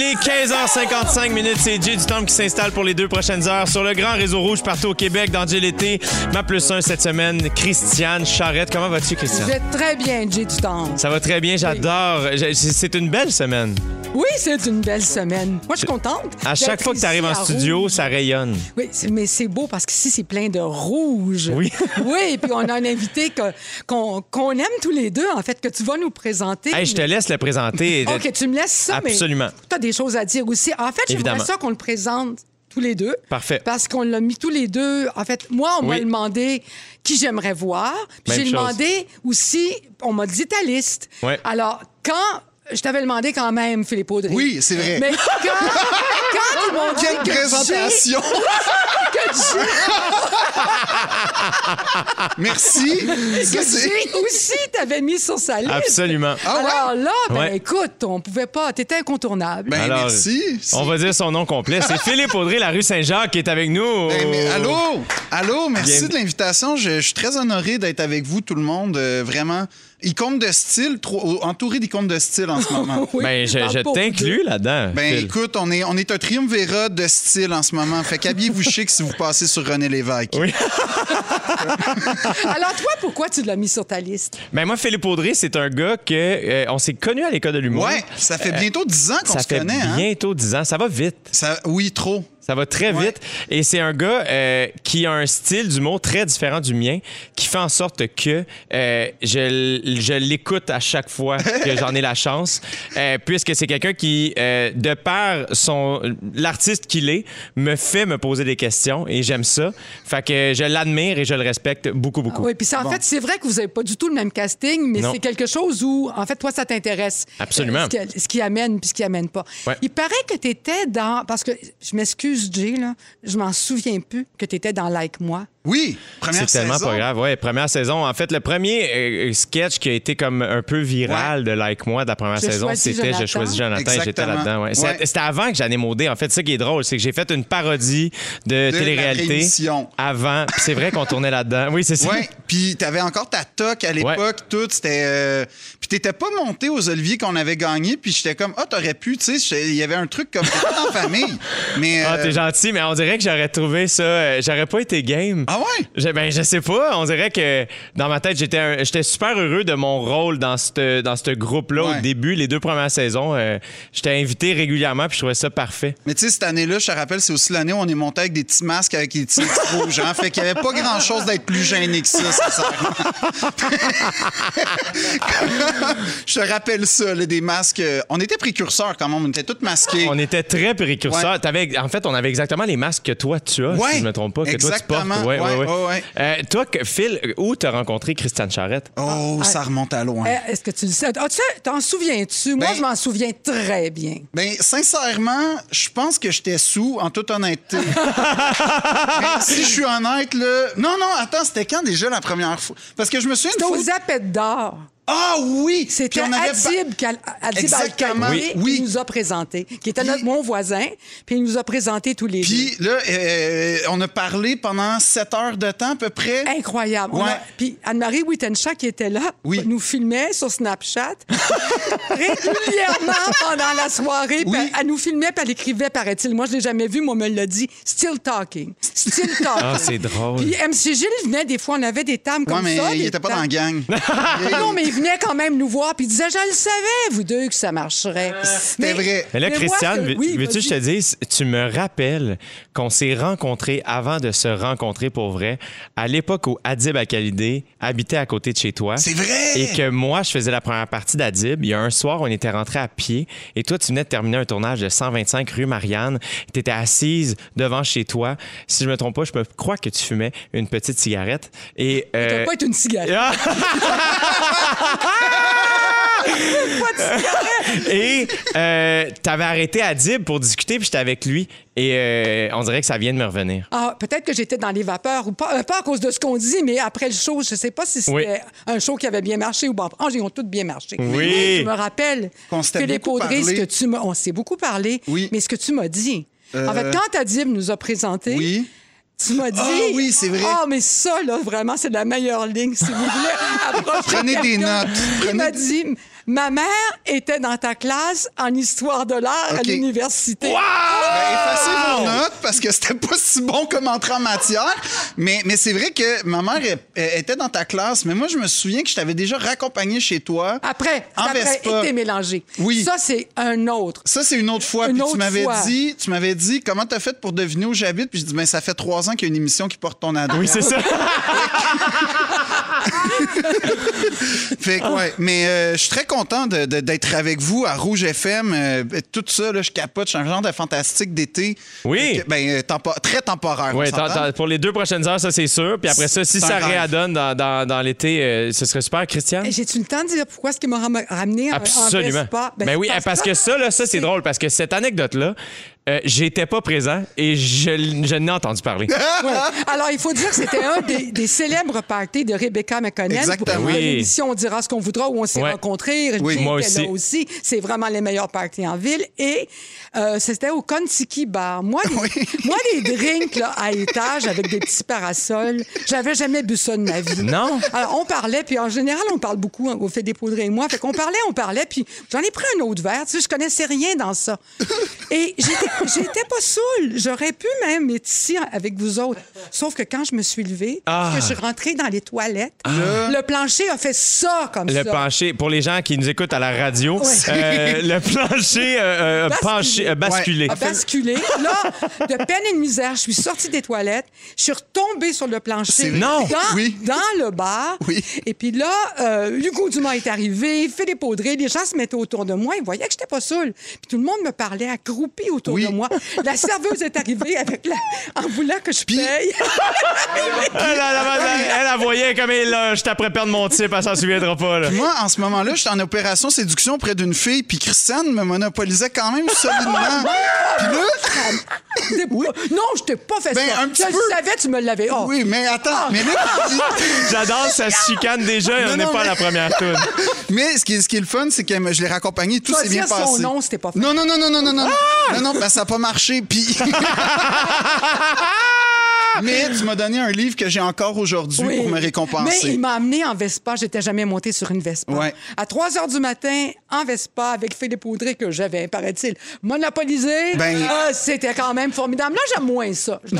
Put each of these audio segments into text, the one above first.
Il est 15h55 minutes, c'est Jay du Temple qui s'installe pour les deux prochaines heures sur le grand réseau rouge partout au Québec dans Jay l'été. Ma plus un cette semaine, Christiane Charrette. Comment vas-tu, Je Christiane? vais très bien, Jay du temps. Ça va très bien, j'adore. C'est une belle semaine. Oui, c'est une belle semaine. Moi, je suis contente. À chaque fois que tu arrives en studio, Rouge. ça rayonne. Oui, mais c'est beau parce qu'ici, c'est plein de rouge. Oui. oui, puis on a un invité qu'on qu'on aime tous les deux, en fait, que tu vas nous présenter. Hey, je te laisse le présenter. OK, tu me laisses ça, Absolument. mais as des choses à dire aussi. En fait, j'aimerais ça qu'on le présente tous les deux. Parfait. Parce qu'on l'a mis tous les deux. En fait, moi, on m'a demandé qui j'aimerais voir. Puis j'ai demandé aussi, on m'a dit ta liste. Ouais. Alors, quand. Je t'avais demandé quand même, Philippe Audrey. Oui, c'est vrai. Mais quand, quand ils m'ont dit Quelle que présentation! Que Jay- Merci. Que aussi t'avais mis sur sa liste. Absolument. Ah ouais? Alors là, ben Ouais. écoute, on pouvait pas. T'étais incontournable. Ben, Alors, merci. On va dire son nom complet. C'est Philippe Audrey, la rue Saint-Jacques, qui est avec nous. Ben, mais allô? Allô, merci Bien- de l'invitation. Je, je suis très honoré d'être avec vous, tout le monde. Euh, vraiment, icône de style, trop- entouré d'icônes de style en ce moment. Oui, Ben, je, je t'inclus là-dedans. Ben Phil. écoute, on est, on est un triumvirat de style en ce moment. Fait qu'habillez-vous chic si vous passez sur René Lévesque. Oui. Alors toi, pourquoi tu l'as mis sur ta liste? Ben moi, Philippe Audrey, c'est un gars que euh, on s'est connu à l'école de l'humour. Ouais, ça fait bientôt 10 ans qu'on Ça se fait connaît. Hein? bientôt 10 ans. Ça va vite. Ça, oui, trop. Ça va très Ouais. vite. Et c'est un gars euh, qui a un style d'humour très différent du mien, qui fait en sorte que euh, je, je l'écoute à chaque fois que j'en ai la chance, euh, puisque c'est quelqu'un qui, euh, de par son l'artiste qu'il est, me fait me poser des questions et j'aime ça. Fait que je l'admire et je le respecte beaucoup, beaucoup. Oui, puis c'est- en fait, c'est vrai que vous n'avez pas du tout le même casting, mais c'est quelque chose où, en fait, toi, ça t'intéresse. Absolument. Euh, ce, qui, ce qui amène puis ce qui amène pas. Ouais. Il paraît que tu étais dans. Parce que, je m'excuse, Je m'en souviens plus que tu étais dans Like Moi. Oui, première C'est tellement saison. pas grave. Ouais, première saison. En fait, le premier euh, sketch qui a été comme un peu viral de Like Moi de la première Je saison, c'était. Je choisis Jonathan et j'étais là-dedans. Ouais. C'était avant que j'en maudé. En fait, c'est ça qui est drôle, c'est que j'ai fait une parodie de, télé-réalité avant. Puis c'est vrai qu'on tournait là-dedans. Oui, c'est ça. Ouais, puis t'avais encore ta toque à l'époque, tout, c'était... euh, Puis t'étais pas monté aux Oliviers qu'on avait gagné, puis j'étais comme, ah, t'aurais pu, tu sais, il y avait un truc comme, t'étais pas en famille, mais... Ah, euh, t'es gentil, mais on dirait que j'aurais trouvé ça. euh, j'aurais pas été game. Ah ouais? Je, ben, je sais pas. On dirait que dans ma tête, j'étais j'étais super heureux de mon rôle dans ce dans groupe-là Ouais. au début, les deux premières saisons. euh, j'étais invité régulièrement, puis je trouvais ça parfait. Mais tu sais, cette année-là, je te rappelle, c'est aussi l'année où on est monté avec des petits masques avec des petits rouges, hein, fait qu'il y avait pas grand-chose d'être plus gêné que ça, sincèrement. je te rappelle ça, là, des masques... euh, On était précurseurs quand même, on était tous masqués. On était très précurseurs. Ouais. T'avais- en fait, on avait exactement les masques que toi tu as, Ouais, si je me trompe pas, que toi tu portes. Ouais, ouais. Euh, toi, Phil, où t'as rencontré Christiane Charrette? Oh, ça remonte à loin. Eh, Est-ce que tu le sais? Ah, t'en souviens-tu? Moi, Ben- je m'en souviens très bien. Ben, sincèrement, je pense que j'étais sous, en toute honnêteté. Mais si je suis honnête, là. Non, non, attends, c'était quand déjà la première fois? Parce que je me souviens C'était fois. Zappettes d'or. Ah oui! C'était Adib, Adib Exactement. Al-Khalili Oui, oui. qui nous a présenté, qui était Puis- notre mon voisin, puis il nous a présenté tous les Puis là, euh, on a parlé pendant sept heures de temps à peu près. Incroyable. On Ouais. a- Puis Anne-Marie Wittenshaw, qui était là, Oui. nous filmait sur Snapchat régulièrement pendant la soirée. puis Oui. Elle, elle nous filmait, puis elle écrivait, paraît-il. Moi, je l'ai jamais vu, moi, on me l'a dit. Still talking. Still talking. Ah, c'est drôle. Puis MC Gilles venait, des fois, on avait des tables Ouais, comme mais ça. il des était pas dans la gang. Non, mais il venait quand même nous voir, puis il disait, je le savais, vous deux, que ça marcherait. C'était vrai. Mais là, Mais Christiane, oui, veux-tu que je te dise, tu me rappelles qu'on s'est rencontrés avant de se rencontrer pour vrai, à l'époque où Adib Al-Khalidé habitait à côté de chez toi. C'est vrai! Et que moi, je faisais la première partie d'Adib. Il y a un soir, on était rentrés à pied et toi, tu venais de terminer un tournage de 125 rue Marianne. Tu étais assise devant chez toi. Si je me trompe pas, je me crois que tu fumais une petite cigarette. Et, Ça euh, doit pas être une cigarette. Et euh, t'avais arrêté Adib pour discuter, puis j'étais avec lui. Et euh, on dirait que ça vient de me revenir. Ah, peut-être que j'étais dans les vapeurs, ou pas, euh, pas à cause de ce qu'on dit, mais après le show, je sais pas si c'était Oui. un show qui avait bien marché ou pas. Ah, ils ont tous bien marché. Oui. Je me rappelle, Philippe beaucoup Audrey, ce que tu m'as... On s'est beaucoup parlé, Oui. mais ce que tu m'as dit... En Euh, fait, quand Adib nous a présenté, Oui. Tu m'as dit... Ah oui, c'est vrai. Ah, mais ça, là, vraiment, c'est la meilleure ligne, si vous voulez. Prenez des notes. Il Prenez m'a dit... Ma mère était dans ta classe en histoire de l'art à l'université. Ben, effacez vos notes parce que c'était pas si bon comme entrée en matière. Mais, mais c'est vrai que ma mère elle- elle était dans ta classe, mais moi, je me souviens que je t'avais déjà raccompagné chez toi. Après, En après Vespa. été mélangé. Oui. Ça, c'est un autre. Ça, c'est une autre fois. Une Puis autre tu m'avais dit, tu m'avais dit, comment t'as fait pour deviner où j'habite? Puis je dis, ben, ça fait trois ans qu'il y a une émission qui porte ton adresse. Oui, c'est ça. Fait que, ouais. Mais euh, je suis très content de- de- d'être avec vous à Rouge FM. Euh, tout ça, là, je capote. Je suis un genre de fantastique d'été. Oui. Fait que, Ben, euh, tempo- très temporaire. on Oui, s'entend? pour les deux prochaines heures, ça, c'est sûr. Puis après ça, si C'est un ça rêve. réadonne dans, dans, dans l'été, euh, ce serait super, Christian. Et J'ai-tu le temps de dire pourquoi est-ce qu'il m'a ram- ramené en, en Absolument. Vespa? Ben, oui, parce que ça, là, ça, c'est drôle, parce que cette anecdote-là, euh, j'étais pas présent et je, je n'ai entendu parler. Ouais. Alors, il faut dire que c'était un des, des célèbres parties de Rebecca McConnell. Exactement. Oui. L'émission On dira ce qu'on voudra, où on s'est Ouais. rencontrés. Oui. Jay Moi était aussi. là aussi. C'est vraiment les meilleurs parties en ville. Et euh, c'était au Kontiki Bar. Moi, les, Oui. moi, les drinks là, à étage avec des petits parasols, j'avais jamais bu ça de ma vie. Non. Alors, on parlait, puis en général, on parle beaucoup hein, au fait des poudres et moi. Fait qu'on parlait, on parlait, puis j'en ai pris un autre verre. Tu sais, je connaissais rien dans ça. Et j'étais j'étais pas saoule. J'aurais pu même être ici avec vous autres. Sauf que quand je me suis levée, Ah. que je suis rentrée dans les toilettes, Ah. le plancher a fait ça comme Le ça. plancher, pour les gens qui nous écoutent à la radio, euh, le plancher euh, euh, Basculé. penché, euh, basculé. a basculé. Là, de peine et de misère, je suis sortie des toilettes, je suis retombée sur le plancher. Non. Dans, Oui. dans le bar. Oui. Et puis là, euh, Hugo Dumas est arrivé, Philippe Audrey, les gens se mettaient autour de moi, ils voyaient que j'étais pas saoule. Puis tout le monde me parlait accroupi autour Oui. de moi. La serveuse est arrivée avec la... en voulant que je paye. Elle, elle, elle, elle, elle voyait comme elle, là, je après perdre mon type, elle s'en souviendra pas. Là. Moi, en ce moment-là, j'étais en opération séduction auprès d'une fille, puis Christiane me monopolisait quand même solidement. Puis là, Des- Non, je t'ai pas fait Ben, ça. un petit je peu. le savais, tu me l'avais. Oh. oui, mais attends, mais là, J'adore, ça se chicane déjà et on Non, n'est non, pas à mais- la première tour. mais ce qui est, ce qui est le fun, c'est que je l'ai raccompagné, tout s'est bien dire son passé. nom, c'était pas fait. Non, non, non, non, non, non, non. Non, non, ben, ça n'a pas marché. Puis. Mais tu m'as donné un livre que j'ai encore aujourd'hui Oui. pour me Mais récompenser. il m'a amené en Vespa. J'étais jamais montée sur une Vespa. Ouais. À 3 heures du matin, en Vespa, avec Philippe Audrey, que j'avais, paraît-il, monopolisé. Ben- Ah, C'était quand même formidable. Là, j'aime moins ça.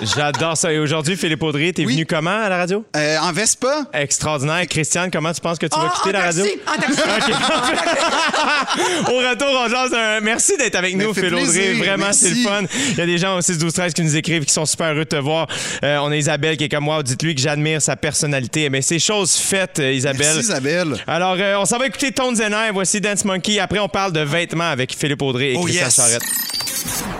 Je- J'adore ça. Et aujourd'hui, Philippe Audrey, t'es Oui. venu comment à la radio? Euh, en Vespa, Extraordinaire. Christiane, comment tu penses que tu vas Ah, quitter la radio? en taxi. Au retour, on jase un- Merci d'être avec nous, fait Phil Audrey. plaisir. Vraiment, c'est le fun. Il y a des gens au 6 12 13 qui nous écrivent qui sont super heureux de te voir. Euh, on a Isabelle qui est comme moi. Dites-lui que j'admire sa personnalité. Mais c'est chose faite, euh, Isabelle. merci Isabelle. Alors, euh, on s'en va écouter Tones and I. Voici Dance Monkey. Après, on parle de vêtements avec Philippe Audrey et Oh, Christian yes. Charrette.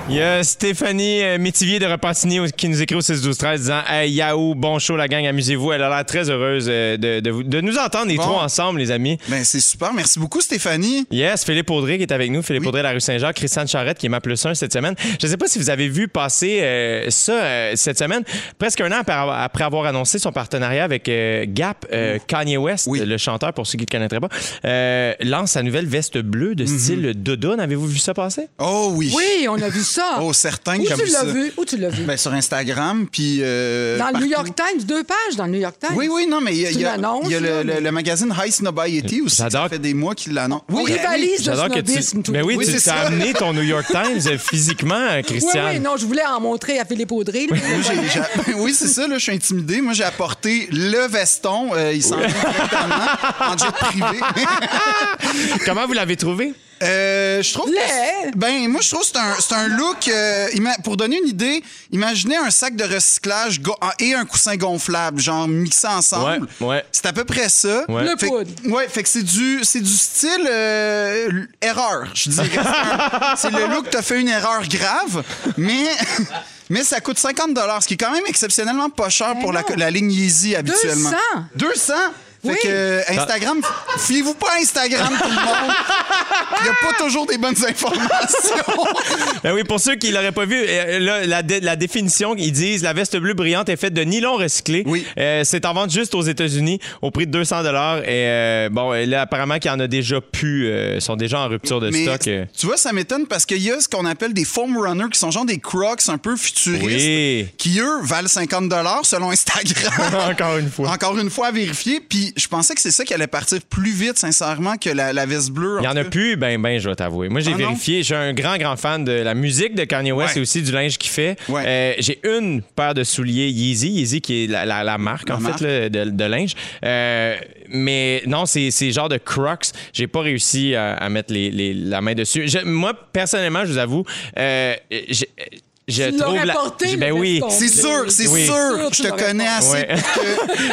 Il y a Stéphanie euh, Métivier de Repentigny qui nous écrit au 6 12 13 disant Hey, Yahoo, bon show, la gang, amusez-vous. Elle a l'air très heureuse euh, de, de vous- de nous entendre, les Bon. trois ensemble, les amis. Ben, c'est super. Merci beaucoup, Stéphanie. Yes, Philippe Audrey qui est avec nous. Philippe Audrey de la rue Saint-Jacques, Christiane Charrette qui est ma plus un cette semaine. Je ne sais pas si vous avez vu passer euh, ça euh, cette semaine. Presque un an après, avoir- annoncé son partenariat avec euh, Gap, euh, Kanye West, Oui. le chanteur, pour ceux qui ne le connaîtraient pas, euh, lance sa nouvelle veste bleue de style Dodo. Avez-vous vu ça passer? Oh oui. Oui, Oui, on a vu ça. Oh, certains Où qui ont tu vu l'as ça. vu? Où tu l'as vu? Ben, sur Instagram, puis. euh, dans le New. York Times, deux pages dans le New York Times. Oui, oui, non, mais il y a, y a- y a le, le- le magazine High Snobiety aussi. Ça J'adore. fait des mois qu'il l'annonce. On Oui, rivalise de J'adore que snobisme. tu. tout Mais le oui. Oui, tu ça. amené ton New York Times euh, physiquement, Oui, Christian. oui, non, je voulais en montrer à Philippe Audrey. là. Oui, c'est ça, là, je suis intimidé. Moi, j'ai apporté le veston. euh, il s'en vient directement en jet privé. Comment vous l'avez trouvé? Euh, je trouve que, ben moi je trouve que c'est un, c'est un look euh, pour donner une idée imaginez un sac de recyclage go- ah, et un coussin gonflable genre mixé ensemble Ouais, ouais. c'est à peu près ça Ouais. Le fait, poudre. ouais fait que c'est du c'est du style euh, erreur je dirais C'est un- c'est le look t'as fait une erreur grave mais mais ça coûte 50 ce qui est quand même exceptionnellement pas cher pour la, la ligne Yeezy habituellement 200. 200 fait Oui. que euh, Instagram, fiez-vous pas à Instagram tout le monde. Il n'y a pas toujours des bonnes informations. Ben oui, pour ceux qui l'auraient pas vu, euh, là, la, dé- la définition, ils disent la veste bleue brillante est faite de nylon recyclé. Oui. Euh, c'est en vente juste aux États-Unis au prix de 200 dollars. Et euh, bon, là, apparemment qu'il y en a déjà plus, euh, sont déjà en rupture de Mais stock. tu vois, ça m'étonne parce qu'il y a ce qu'on appelle des foam runners qui sont genre des crocs un peu futuristes Oui. qui, eux, valent 50 selon Instagram. Encore une fois. Encore une fois à vérifier. Puis je pensais que c'est ça qui allait partir plus vite, sincèrement, que la, la veste bleue. Il y en a plus, ben ben, je vais t'avouer. Moi, j'ai Ah vérifié. Je suis un grand, grand fan de la musique de Kanye West Ouais. et aussi du linge qu'il fait. Ouais. Euh, j'ai une paire de souliers Yeezy, Yeezy qui est la, la- la marque en marque. fait là, de, de linge. Euh, mais non, c'est genre de Crocs. J'ai pas réussi à, à mettre les, les- la main dessus. Je- moi, personnellement, je vous avoue, euh, je Tu trouve l'aurais la. porté, ben oui. C'est sûr, c'est Oui. sûr. Je te connais assez Ouais. pour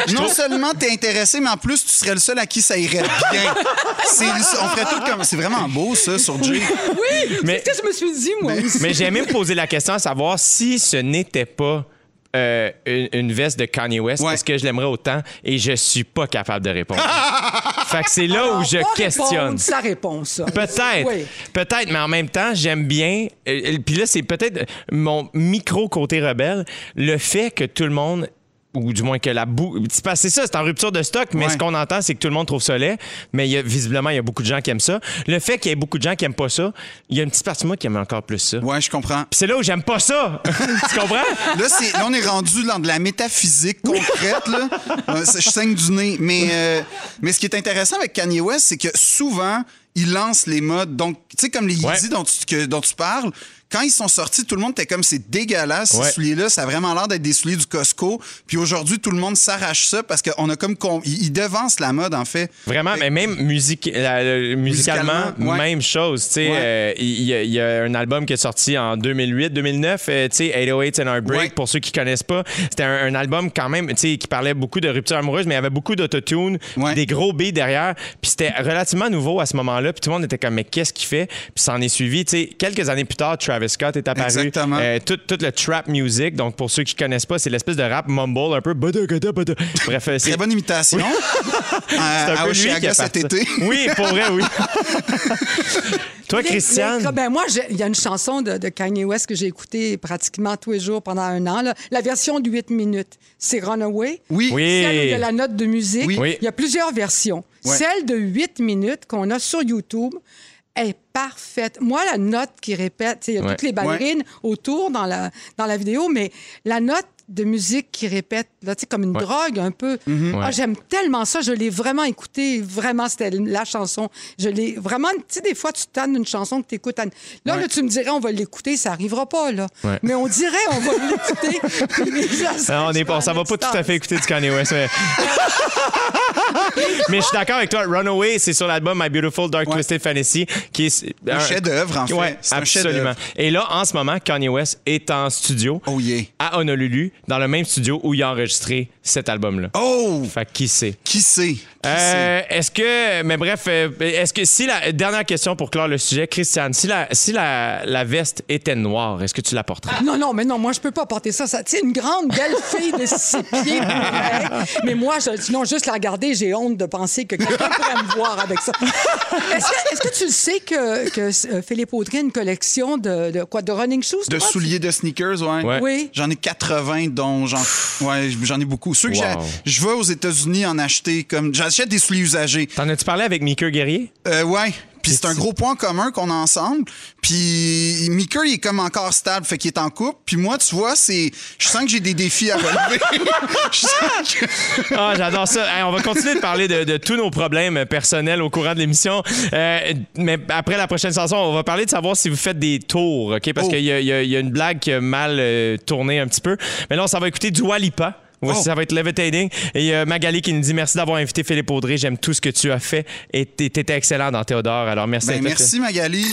que non seulement t'es intéressé, mais en plus tu serais le seul à qui ça irait bien. C'est- on ferait tout comme. C'est vraiment beau ça sur Jay. Oui, Mais- c'est ce que je me suis dit, moi aussi. Mais j'ai même posé la question à savoir si ce n'était pas euh, une, une veste de Kanye West, Ouais. est-ce que je l'aimerais autant? Et je suis pas capable de répondre. fait que c'est là Alors, où je questionne. répond, ça. Peut-être, Oui. peut-être, mais en même temps, j'aime bien. euh, euh, Puis là, c'est peut-être mon micro côté rebelle, le fait que tout le monde ou du moins que la boue. C'est ça, c'est en rupture de stock, mais Ouais. ce qu'on entend, c'est que tout le monde trouve ça laid. Mais il y a, visiblement, il y a beaucoup de gens qui aiment ça. Le fait qu'il y ait beaucoup de gens qui aiment pas ça, il y a une petite partie de moi qui aime encore plus ça. Ouais, je comprends. C'est là où j'aime pas ça. tu comprends? Là, c'est- là, on est rendu dans de la métaphysique concrète. Là. Euh, Je saigne du nez. Mais, euh, mais ce qui est intéressant avec Kanye West, c'est que souvent, il lance les modes. Donc, tu sais, comme les Yeezy Ouais. dont, tu, que- dont tu parles, quand ils sont sortis, tout le monde était comme c'est dégueulasse, Ouais. ces souliers-là. Ça a vraiment l'air d'être des souliers du Costco. Puis aujourd'hui, tout le monde s'arrache ça parce qu'on a comme. con- Ils devancent la mode, en fait. Vraiment, mais même musique, la- la- musicalement, Musicalement, ouais. même chose. Sais, Ouais. euh, il y, a- il y a un album qui est sorti en 2008-2009, euh, tu sais, 808 and Heartbreak, Ouais. pour ceux qui connaissent pas. C'était un, un album quand même, qui parlait beaucoup de rupture amoureuse, mais il y avait beaucoup d'autotune, des gros beats derrière. Puis c'était relativement nouveau à ce moment-là. Puis tout le monde était comme, mais qu'est-ce qu'il fait? Puis s'en est suivi, tu sais, quelques années plus tard, Travis Scott est apparu. Exactement. Euh, tout, tout le trap music. Donc pour ceux qui connaissent pas, c'est l'espèce de rap mumble un peu. Bref, euh, c'est Très bonne imitation. c'est un à peu lui qui a cet été. Oui, pour vrai, oui. Toi, Les- Christiane? les- ben moi, il y a une chanson de, de Kanye West que j'ai écoutée pratiquement tous les jours pendant un an. là. La version de 8 minutes, c'est Runaway. Oui. Oui. Celle où il y a la note de musique. Oui. Oui. Il y a plusieurs versions. Ouais. Celle de 8 minutes qu'on a sur YouTube est parfaite. Moi, la note qui répète, tu sais, il y a Ouais. toutes les ballerines autour dans la, dans la vidéo, mais la note de musique qui répète, là, tu sais, comme une drogue un peu. Mm-hmm. Ah, Ouais. J'aime tellement ça. Je l'ai vraiment écouté. Vraiment, c'était la chanson. Je l'ai vraiment. Tu sais, des fois, tu tannes une chanson que tu écoutes. Là, Ouais. là, tu me dirais, on va l'écouter. Ça arrivera pas, là. Ouais. Mais on dirait, on va l'écouter. Non, on est pas, ça va pas tout à fait écouter du Kanye West. Mais, mais je suis d'accord avec toi. Runaway, c'est sur l'album My Beautiful Dark Ouais. Twisted Fantasy, qui est Un chef-d'œuvre, en fait. Ouais, C'est un absolument. Et là, en ce moment, Kanye West est en studio Oh yeah. à Honolulu, dans le même studio où il a enregistré cet album-là. Oh! Fait que qui sait? Qui sait? Euh, sait? est-ce que, mais bref, euh, est-ce que si la dernière question pour clore le sujet, Christiane, si la, si la, la veste était noire, est-ce que tu la porterais? Non, non, mais non, moi, je peux pas porter ça. ça tu sais, une grande, belle fille de six pieds. pourrait. mais moi, je, sinon, juste la regarder, j'ai honte de penser que quelqu'un pourrait me voir avec ça. Est-ce que, tu le sais que, que euh, Philippe Audrey a une collection de, de quoi? De running shoes? De souliers de sneakers, ouais. Ouais. Oui. J'en ai 80, dont j'en ouais, j'en ai beaucoup. Ceux que Wow. je vais aux États-Unis en acheter comme. J'achète des souliers usagés. T'en as-tu parlé avec Mika Guerrier? Euh, ouais. Puis c'est un gros point commun qu'on a ensemble. Puis Mika, il est comme encore stable, fait qu'il est en couple. Puis moi, tu vois, c'est, je sens que j'ai des défis à relever. Que- Ah, j'adore ça. Hey, on va continuer de parler de, de tous nos problèmes personnels au courant de l'émission. Euh, mais après la prochaine chanson, on va parler de savoir si vous faites des tours, OK? Parce Oh. qu'il y, a- y y une blague qui a mal euh, tourné un petit peu. Mais là, on s'en va écouter Dua Lipa. Voici, Oh. ça va être Levitating. Et a Magali qui nous dit merci d'avoir invité Philippe Audrey. J'aime tout ce que tu as fait et t'é- t'étais excellent dans Théodore. Alors merci. Ben, à toi, merci, Magali.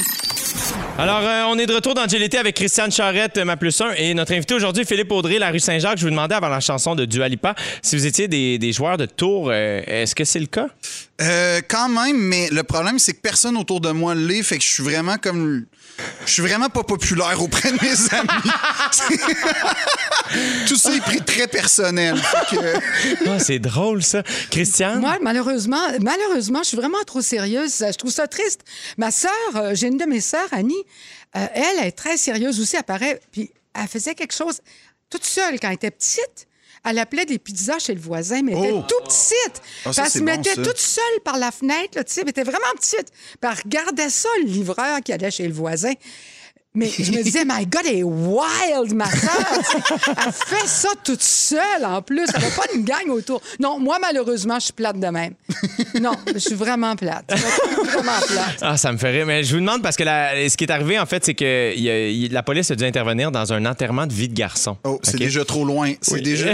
alors, euh, on est de retour dans GLT avec Christiane Charrette, euh, ma plus 1, et notre invité aujourd'hui, Philippe Audrey, la rue Saint-Jacques. Je vous demandais avant la chanson de Dua Lipa si vous étiez des, des joueurs de tour. euh, Est-ce que c'est le cas? Euh, quand même, mais le problème, c'est que personne autour de moi l'est, fait que je suis vraiment comme. Je suis vraiment pas populaire auprès de mes amis. Tout ça est pris très personnel. Que- Ah, c'est drôle, ça. Christiane? Moi, malheureusement, malheureusement, je suis vraiment trop sérieuse. Je trouve ça triste. Ma sœur, euh, j'ai une de mes sœurs, Annie, euh, elle, elle est très sérieuse aussi, elle paraît, puis elle faisait quelque chose toute seule quand elle était petite. Elle appelait des pizzas chez le voisin, mais elle était Oh. tout petite. Ah, ça, Puis elle c'est se bon, mettait ça. toute seule par la fenêtre, là, tu sais, elle était vraiment petite. Puis elle regardait ça, le livreur qui allait chez le voisin. Mais je me disais, my God, elle est wild, ma soeur. Elle fait ça toute seule, en plus. Elle n'a pas une gang autour. Non, moi, malheureusement, je suis plate de même. Non, je suis vraiment plate. Vraiment plate. Ah, ça me fait rire. Mais je vous demande parce que la- ce qui est arrivé, en fait, c'est que y a- la police a dû intervenir dans un enterrement de vie de garçon. Oh, c'est déjà trop loin. C'est Oui. déjà.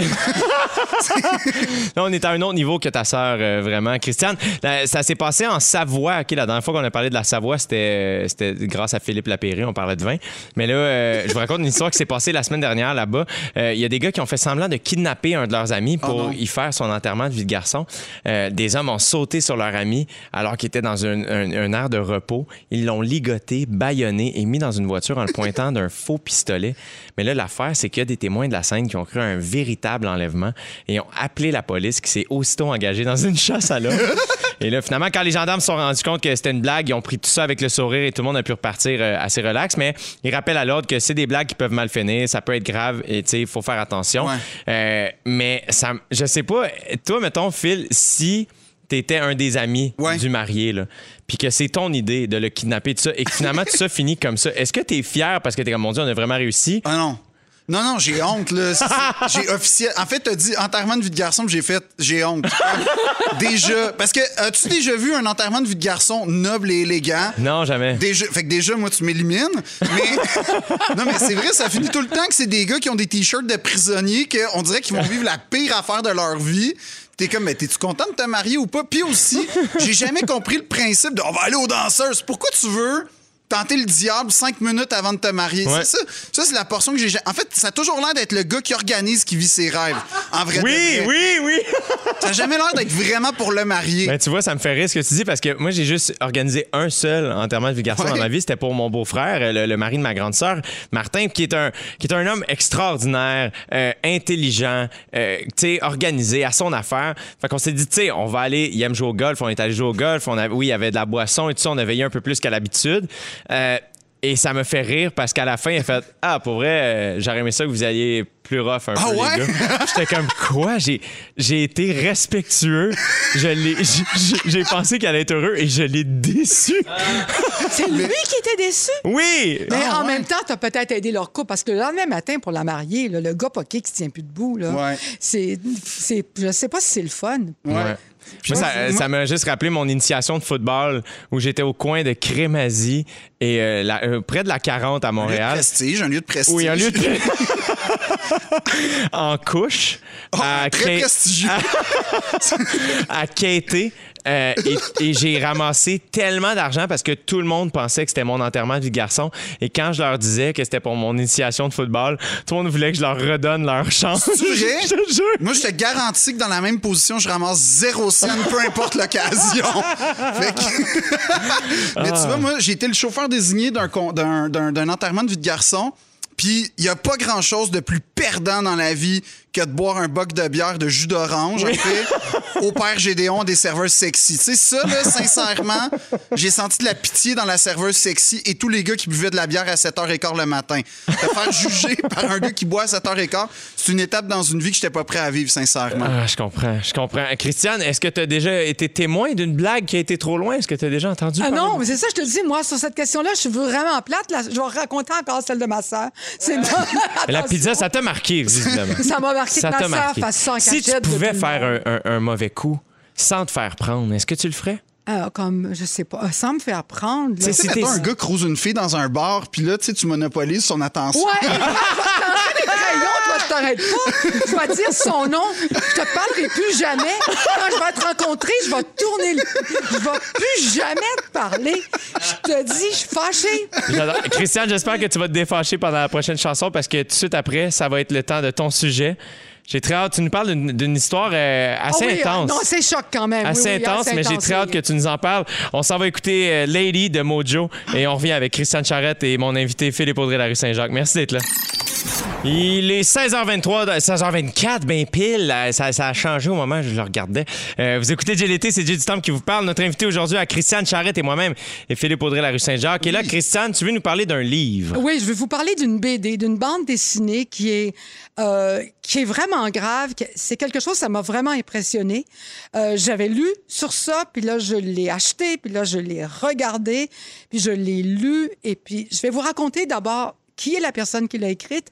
Là, on est à un autre niveau que ta sœur, euh, vraiment. Christiane, là, ça s'est passé en Savoie. OK, la dernière fois qu'on a parlé de la Savoie, c'était euh, c'était grâce à Philippe Lapéry. On parlait de vin. Mais là, euh, je vous raconte une histoire qui s'est passée la semaine dernière là-bas. Euh, Il y a des gars qui ont fait semblant de kidnapper un de leurs amis pour non. y faire son enterrement de vie de garçon. Euh, des hommes ont sauté sur leur ami alors qu'il était dans un, un- un air de repos. Ils l'ont ligoté, bâillonné et mis dans une voiture en le pointant d'un faux pistolet. Mais là, l'affaire, c'est qu'il y a des témoins de la scène qui ont cru à un véritable enlèvement et ont appelé la police qui s'est aussitôt engagée dans une chasse à l'homme. et là, finalement, quand les gendarmes se sont rendus compte que c'était une blague, ils ont pris tout ça avec le sourire et tout le monde a pu repartir euh, assez relax. Mais ils rappellent à l'ordre que c'est des blagues qui peuvent mal finir, ça peut être grave et tu sais, il faut faire attention. Ouais. Euh, mais ça, je sais pas, toi, mettons, Phil, si t'étais un des amis Ouais. du marié, là, puis que c'est ton idée de le kidnapper, tout ça, et que finalement tout ça finit comme ça, est-ce que t'es fier parce que t'es comme, mon Dieu, on a vraiment réussi? Ah non. Non, non, j'ai honte, là. J'ai officiel. En fait, t'as dit enterrement de vie de garçon, j'ai fait j'ai honte. déjà. Parce que as-tu déjà vu un enterrement de vie de garçon noble et élégant? Non, jamais. Déjà, fait que déjà, moi, tu m'élimines. Mais, non, mais c'est vrai, ça finit tout le temps que c'est des gars qui ont des t-shirts de prisonniers, qu'on dirait qu'ils vont vivre la pire affaire de leur vie. T'es comme, mais t'es-tu content de te marier ou pas? Puis aussi, j'ai jamais compris le principe de on va aller aux danseuses. Pourquoi tu veux tenter le diable cinq minutes avant de te marier? Ouais. C'est ça, ça c'est la portion que j'ai. ja- En fait, ça a toujours l'air d'être le gars qui organise, qui vit ses rêves. En vrai. Oui, vrai. oui, oui! Ça a jamais l'air d'être vraiment pour le marier. Ben, tu vois, ça me fait rire ce que tu dis parce que moi, j'ai juste organisé un seul enterrement de vie garçon Ouais. dans ma vie. C'était pour mon beau-frère, le, le mari de ma grande sœur, Martin, qui est un, qui est un homme extraordinaire, euh, intelligent, euh, tu sais, organisé à son affaire. Fait qu'on s'est dit, tu sais, on va aller, il aime jouer au golf, on est allé jouer au golf, on avait, oui, il y avait de la boisson et tout ça, on a veillé un peu plus qu'à l'habitude. Euh, et ça me fait rire parce qu'à la fin, il a fait Ah, pour vrai, euh, j'aurais aimé ça que vous alliez plus rough un Ah peu, ouais? les gars. J'étais comme quoi? J'ai, j'ai été respectueux. Je l'ai, j'ai, pensé qu'elle allait être heureux et je l'ai déçu. C'est lui qui était déçu? Oui! Mais Ah, en ouais. même temps, tu as peut-être aidé leur couple parce que le lendemain matin, pour la mariée, là, le gars poqué qui tient plus debout, là, Ouais. c'est, c'est, je sais pas si c'est le fun. Ouais. Moi, ça, ça m'a juste rappelé mon initiation de football où j'étais au coin de Crémazie et euh, la- euh, près de la 40 à Un lieu de Montréal. prestige, un lieu de prestige. Oui, un lieu de... en couche. Oh, à très prestigieux. à quêter. Euh, et, et j'ai ramassé tellement d'argent parce que tout le monde pensait que c'était mon enterrement de vie de garçon. Et quand je leur disais que c'était pour mon initiation de football, tout le monde voulait que je leur redonne leur chance. C'est vrai? je te jure. Moi, je te garantis que dans la même position, je ramasse zéro cent, peu importe l'occasion. Que- Mais tu vois, moi, j'ai été le chauffeur désigné d'un con- d'un d'un- d'un enterrement de vie de garçon. Puis, il n'y a pas grand-chose de plus perdant dans la vie que de boire un boc de bière de jus d'orange, en fait, au père Gédéon des serveuses sexy. Tu sais, ça, là, sincèrement, j'ai senti de la pitié dans la serveuse sexy et tous les gars qui buvaient de la bière à 7h15 le matin. Te faire juger par un gars qui boit à 7h15, c'est une étape dans une vie que j'étais pas prêt à vivre, sincèrement. Ah, je comprends, je comprends. Christiane, est-ce que tu as déjà été témoin d'une blague qui a été trop loin? Est-ce que tu as déjà entendu Ah parler non, mais c'est ça, je te dis, moi, sur cette question-là, je suis vraiment plate. Là. Je vais raconter encore celle de ma sœur. C'est bon. La pizza, ça t'a marqué, visiblement. Ça m'a marqué Ça t'a marqué. Si tu pouvais faire un, un- un mauvais coup sans te faire prendre, est-ce que tu le ferais? Ah, comme, je sais pas, sans me faire prendre. Tu sais, Si mettons t'es- un gars croise une fille dans un bar, puis là, tu monopolises son attention. Ouais, je te crayons, toi, tu t'arrêtes pas. Je vais dire son nom. Je te parlerai plus jamais. Quand je vais te rencontrer, je vais tourner le... Je vais plus jamais te parler. Je te dis, je suis fâchée. Christiane, j'espère que tu vas te défâcher pendant la prochaine chanson parce que tout de suite après, ça va être le temps de ton sujet. J'ai très hâte. Tu nous parles d'une- histoire euh, assez Ah oui, intense. Non, c'est choc quand même. Assez oui, intense, assez mais j'ai très hâte que tu nous en parles. On s'en va écouter euh, Lady de Mojo et on revient avec Christiane Charrette et mon invité Philippe Audrey de la rue Saint-Jacques. Merci d'être là. Il est 16h23, 16h24, ben pile. Euh, Ça, ça a changé au moment où je le regardais. Euh, vous écoutez GLT, c'est Jay du Temple qui vous parle. Notre invité aujourd'hui à Christiane Charrette et moi-même et Philippe Audrey de la rue Saint-Jacques. Et là, Christiane, tu veux nous parler d'un livre? Oui, je vais vous parler d'une BD, d'une bande dessinée qui est, euh, qui est vraiment grave. C'est quelque chose, ça m'a vraiment impressionné. Euh, J'avais lu sur ça, puis là, je l'ai acheté, puis là, je l'ai regardé, puis je l'ai lu. Et puis, je vais vous raconter d'abord qui est la personne qui l'a écrite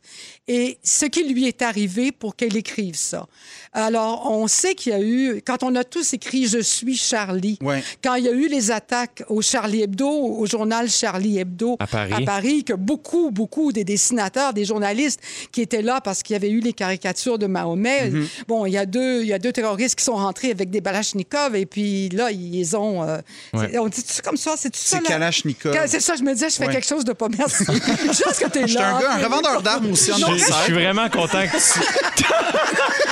et ce qui lui est arrivé pour qu'elle écrive ça. Alors, on sait qu'il y a eu, quand on a tous écrit Je suis Charlie, Ouais. quand il y a eu les attaques au Charlie Hebdo, au journal Charlie Hebdo À Paris. Paris, que beaucoup, beaucoup des dessinateurs, des journalistes qui étaient là parce qu'il y avait eu les caricatures de Mahomet. Mhm. Bon, il y, a deux, il y a deux terroristes qui sont rentrés avec des balachnikovs et puis là, ils ont. euh, Ouais. c'est- On dit-tu comme ça? C'est ça? C'est? Kalachnikov. Ka- C'est ça, je me disais, je fais Ouais. quelque chose de pas merci. Juste que t'es là. J'étais un gars, un revendeur d'armes aussi en Je, je suis vraiment content que tu...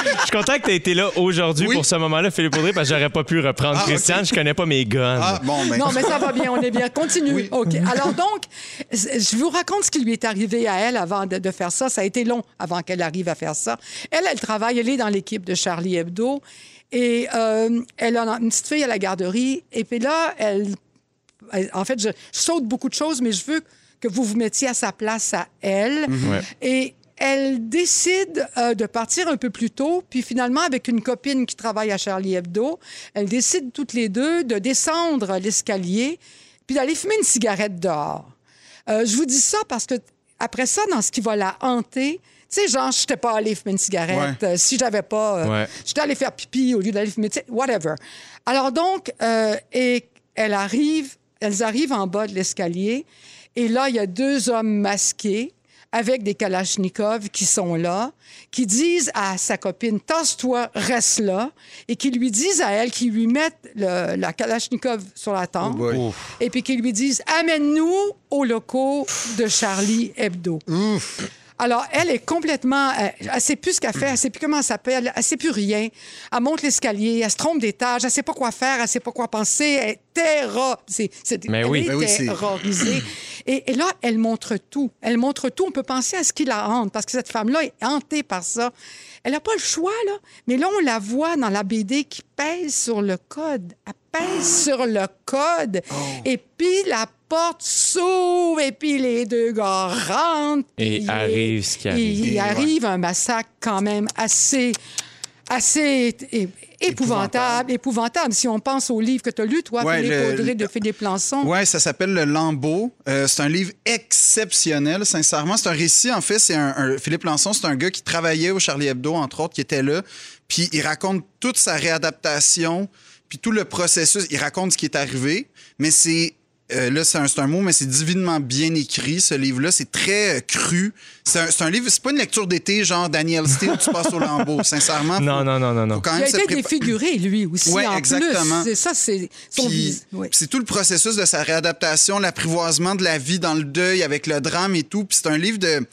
Je suis content que tu aies été là aujourd'hui Oui. pour ce moment-là, Philippe Audrey, parce que j'aurais pas pu reprendre Ah, Christiane. Je connais pas mes guns. Ah, bon, ben. Non, mais ça va bien, on est bien. Continue. Oui. OK. Alors donc, je vous raconte ce qui lui est arrivé à elle avant de, de faire ça. Ça a été long avant qu'elle arrive à faire ça. Elle, elle travaille, elle est dans l'équipe de Charlie Hebdo. Et euh, elle a une petite fille à la garderie. Et puis là, elle... elle- en fait, je, je saute beaucoup de choses, mais je veux que vous vous mettiez à sa place à elle. Ouais. Et elle décide euh, de partir un peu plus tôt, puis finalement, avec une copine qui travaille à Charlie Hebdo, elle décide toutes les deux de descendre l'escalier, puis d'aller fumer une cigarette dehors. Euh, je vous dis ça parce que après ça, dans ce qui va la hanter, tu sais, genre, je n'étais pas allée fumer une cigarette. Ouais. euh, si j'avais pas, euh, Ouais. j'étais allée faire pipi au lieu d'aller fumer, tu sais, whatever. Alors donc, et elle arrive, elles arrivent en bas de l'escalier, et là, il y a deux hommes masqués avec des kalachnikovs qui sont là, qui disent à sa copine, tasse-toi, reste là, et qui lui disent à elle, qui lui mettent le- la kalachnikov sur la tempe, et puis qui lui disent, amène-nous aux locaux de Charlie Hebdo. Alors, elle est complètement. euh, Elle ne sait plus ce qu'elle fait, elle ne sait plus comment elle s'appelle, elle ne sait plus rien. Elle monte l'escalier, elle se trompe d'étage, elle ne sait pas quoi faire, elle ne sait pas quoi penser. Elle est c'est- Mais elle oui. est Mais oui, c'est- terrorisée. Et, et là, elle montre tout. Elle montre tout. On peut penser à ce qui la hante, parce que cette femme-là est hantée par ça. Elle n'a pas le choix, là. Mais là, on la voit dans la BD qui pèse sur le code. Elle sur le code. Oh. Et puis, la porte s'ouvre, et puis les deux gars rentrent. Et arrive ce qui arrive. Il, arrive un massacre quand même assez assez épouvantable, épouvantable. Si on pense au livre que tu as lu, toi, Ouais, Philippe le- Audrey de Philippe Lançon. Ouais, ça s'appelle Le Lambeau. Euh, c'est un livre exceptionnel, sincèrement. C'est un récit, en fait. C'est un, un- Philippe Lançon, c'est un gars qui travaillait au Charlie Hebdo, entre autres, qui était là. Puis il raconte toute sa réadaptation, puis tout le processus. Il raconte ce qui est arrivé, mais c'est. euh, là, c'est un, c'est un mot, mais c'est divinement bien écrit, ce livre-là. C'est très euh, cru. C'est un, livre, c'est pas une lecture d'été, genre Daniel Steele, tu passes au lambeau. Sincèrement. Non, faut- non, non, non, non. faut quand Il même a se été défiguré, lui aussi, Ouais, en exactement. plus. Ça, c'est son oui. puis c'est tout le processus de sa réadaptation, l'apprivoisement de la vie dans le deuil avec le drame et tout. Puis c'est un livre de.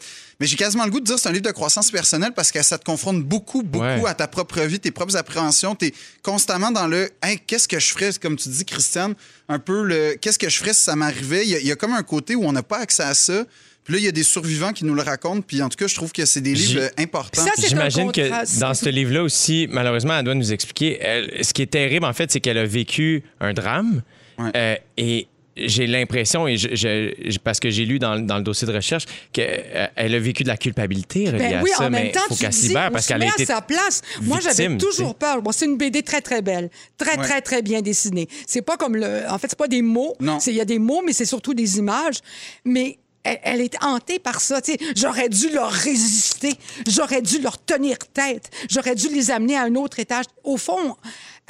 Mais j'ai quasiment le goût de dire que c'est un livre de croissance personnelle parce que ça te confronte beaucoup, beaucoup Ouais. à ta propre vie, tes propres appréhensions. Tu es constamment dans le Hey, qu'est-ce que je ferais, comme tu dis, Christiane, un peu le qu'est-ce que je ferais si ça m'arrivait? Il y, a- il y a comme un côté où on n'a pas accès à ça. Puis là, il y a des survivants qui nous le racontent. Puis en tout cas, je trouve que c'est des livres importants. Ça, c'est un J'imagine que dans ce livre-là aussi, malheureusement, elle doit nous expliquer. elle- ce qui est terrible, en fait, c'est qu'elle a vécu un drame. Ouais. Euh, et j'ai l'impression, et je, je- je- parce que j'ai lu dans, dans le dossier de recherche, qu'elle a vécu de la culpabilité reliée Ben à oui, ça, en même mais temps, faut qu'elle libère parce qu'elle a été à sa place. Moi, j'avais toujours peur. Bon, c'est une BD très, très belle. Très, Ouais. très, très bien dessinée. C'est pas comme le... En fait, c'est pas des mots. Il y a des mots, mais c'est surtout des images. Mais elle, elle est hantée par ça. Tu sais, J'aurais dû leur résister. J'aurais dû leur tenir tête. J'aurais dû les amener à un autre étage. Au fond,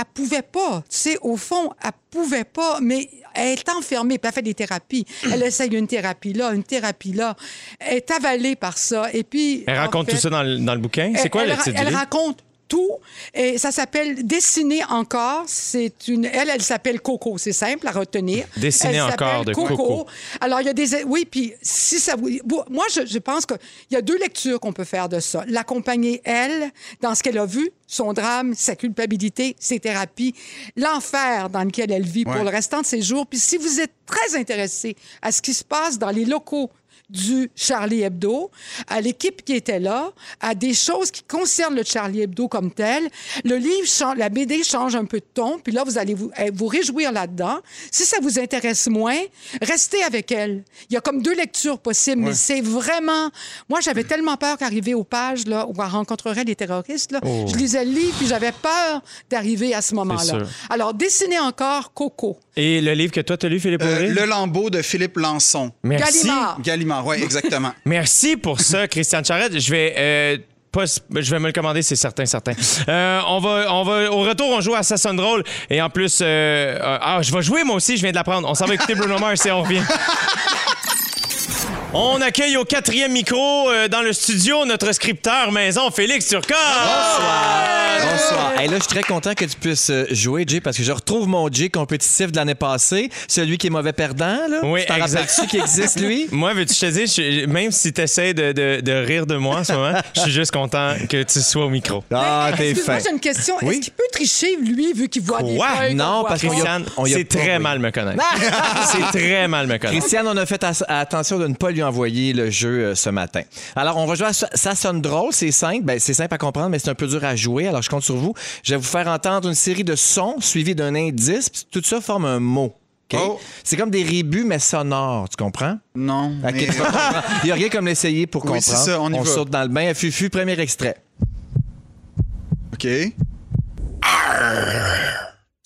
elle pouvait pas. Tu sais, au fond, elle pouvait pas. Mais elle est enfermée, puis elle fait des thérapies. Elle essaye une thérapie là, une thérapie là. Elle est avalée par ça. Et puis... Elle en raconte fait, tout ça dans le, dans le bouquin? C'est quoi elle, le titre Elle raconte tout. Et ça s'appelle Dessiner encore. C'est une. Elle, elle s'appelle Coco. C'est simple à retenir. Dessiner Elle encore de Coco. Alors, il y a des. Oui, puis si ça vous. Moi, je, je pense qu'il y a deux lectures qu'on peut faire de ça. L'accompagner, elle, dans ce qu'elle a vu, son drame, sa culpabilité, ses thérapies, l'enfer dans lequel elle vit pour le restant de ses jours. Puis si vous êtes très intéressé à ce qui se passe dans les locaux du Charlie Hebdo, à l'équipe qui était là, à des choses qui concernent le Charlie Hebdo comme tel. Le livre, change, la BD change un peu de ton, puis là, vous allez vous, eh, vous réjouir là-dedans. Si ça vous intéresse moins, restez avec elle. Il y a comme deux lectures possibles, mais c'est vraiment... Moi, j'avais tellement peur qu'arriver aux pages là, où elle rencontrerait les terroristes. Là. Je lisais le livre, puis j'avais peur d'arriver à ce moment-là. Alors, dessinez encore Coco. Et le livre que toi, tu as lu, Philippe Euh, le lambeau de Philippe Lançon. Merci. Gallimard. Gallimard, oui, exactement. Merci pour ça, Christiane Charette. Je vais. euh, pas- je vais me le commander, c'est certain, certain. Euh, on va, on va, au retour, on joue à sonne drôle. Et en plus, euh, ah, je vais jouer moi aussi, je viens de l'apprendre. On s'en va écouter Bruno Mars et on revient. On accueille au quatrième micro euh, dans le studio notre scripteur maison, Félix Turcotte. Bonsoir. Hey, là, je suis très content que tu puisses euh, jouer, Jay, parce que je retrouve mon Jay compétitif de l'année passée, celui qui est mauvais perdant. Là. Oui, tu exact. qui existe, lui? Moi, veux-tu te dire, je- même si tu essaies de, de- de rire de moi en ce moment, je suis juste content que tu sois au micro. Ah, t'es Excuse-moi, fin. j'ai une question. Oui? Est-ce qu'il peut tricher, lui, vu qu'il voit des Quoi? feuilles qu'on Non, parce qu'on c'est très mal me connaître. c'est très mal me connaître. Christiane, on a fait attention de ne pas lui envoyer le jeu euh, ce matin. Alors, on va jouer à ça, sonne drôle, c'est simple. Ben, c'est simple à comprendre, mais c'est un peu dur à jouer. Alors, je compte sur vous. Je vais vous faire entendre une série de sons suivis d'un indice. Tout ça forme un mot. OK? Oh. C'est comme des rébus, mais sonores. Tu comprends? Non. Ok, mais- vas comprendre. Il n'y a rien comme l'essayer pour Oui, comprendre. c'est ça, on y va. saute dans le bain. Fufu, premier extrait. OK.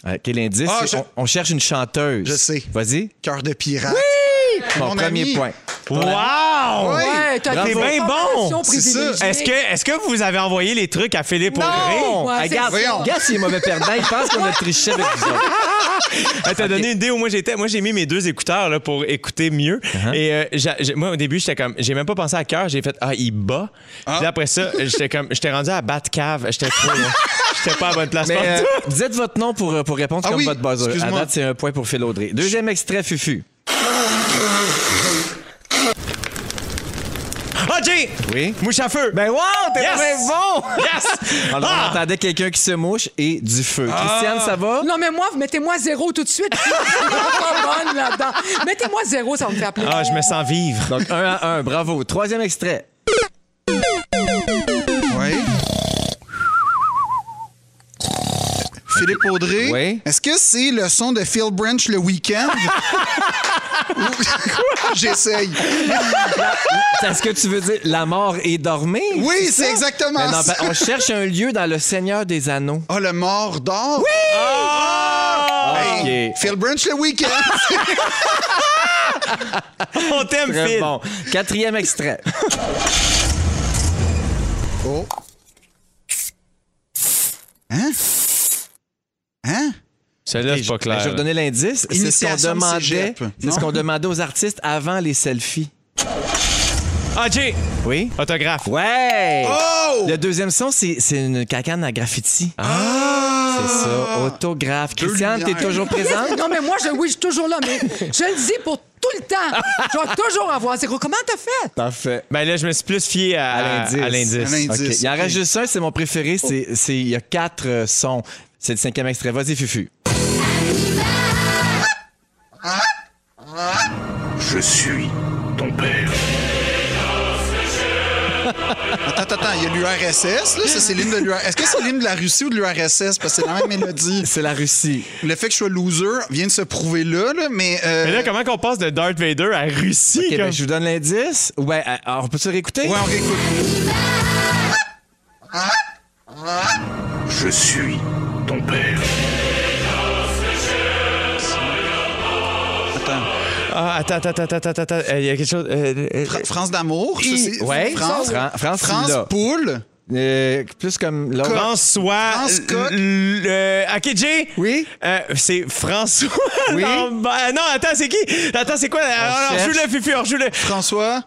OK, l'indice, Ah, je- on, on cherche une chanteuse. Je sais. Vas-y. Cœur de pirate. Mon Mon premier ami. point. Wow! Ouais, t'as Bravo. des T'es bien bon. C'est ça. Est-ce que, est-ce que vous avez envoyé les trucs à Philippe Audrey? Non! Ouais, Ah, c'est regarde, regarde s'il est mauvais perdant. Il pense qu'on a triché avec vous autres. Elle t'a donné une idée où moi j'étais. Moi j'ai mis mes deux écouteurs là, pour écouter mieux. Uh-huh. Et euh, j'a- j'ai- moi au début j'étais comme, j'ai même pas pensé à cœur. J'ai fait ah il bat. Puis après ça j'étais comme, j'étais rendu à Batcave. J'étais trop. là. J'étais pas à bonne place. Mais partout. euh, dites votre nom pour, euh, pour répondre Ah comme oui, votre buzzer. À excuse-moi. date, c'est un point pour Phil Audrey. Deuxième extrait, Fufu. Ah! Oui? Mouche à feu. Ben wow, t'es Yes! très bon! Yes! Alors, Ah! on entendait quelqu'un qui se mouche et du feu. Christiane, ça va? Non, mais moi, mettez-moi zéro tout de suite. Je suis pas bonne là-dedans. Mettez-moi zéro, ça va me faire plaisir. Ah, je me sens vivre. Donc, un à un, bravo. Troisième extrait. Oui. Philippe Audrey. Oui. Est-ce que c'est le son de Phil Branch le week-end? J'essaye. Est-ce que tu veux dire la mort est dormir? Oui, c'est exactement Mais non, ça. ben, on cherche un lieu dans le Seigneur des Anneaux. Oh, le mort d'or? Oui! OK. Phil Branch le week-end. On t'aime Phil. bon. Quatrième extrait. oh. Hein? Celle-là, c'est pas Ben, clair. je vais vous donner l'indice. C'est ce qu'on demandait, c'est ce qu'on demandait aux artistes avant les selfies. Ah Jay! Oui? Autographe. Ouais! Oh! Le deuxième son, c'est c'est une cacane à graffiti. Ah! C'est ça, autographe. Deux Christiane, t'es toujours présente? Non, mais moi, je, oui, je suis toujours là, mais je le dis pour tout le temps. Je vais toujours avoir zéro. Comment t'as fait? Parfait. Ben là, je me suis plus fié à, À l'indice. à l'indice. À l'indice. OK. Il en reste juste un, c'est mon préféré. C'est, c'est- il y a quatre euh, sons. C'est le cinquième extrait. Vas-y, Fufu. Je suis ton père. Attends, attends, attends, il y a l'URSS, là, ça c'est l'hymne de l'URSS. Est-ce que c'est l'hymne de la Russie ou de l'URSS? Parce que c'est la même mélodie. C'est la Russie. Le fait que je sois loser vient de se prouver là, là mais. euh, Mais là, comment qu'on passe de Darth Vader à Russie? Ben, je vous donne l'indice. Ouais, ben, euh, on peut se réécouter? Ouais, on réécoute. Je suis ton père. Ah, attends, attends, attends, attends, attends. Euh, Il y a quelque chose. euh, euh, Fra- France d'amour, c'est. Ouais, France. Fran- France, France. Poule. Euh, plus comme l'autre. François. France Coq. l- l- OK, Jay? Oui? Euh, c'est François. Oui? Non, bah, non, attends, c'est qui? Attends, c'est quoi? Alors, cherche. joue-le, Fifi, alors joue-le. François.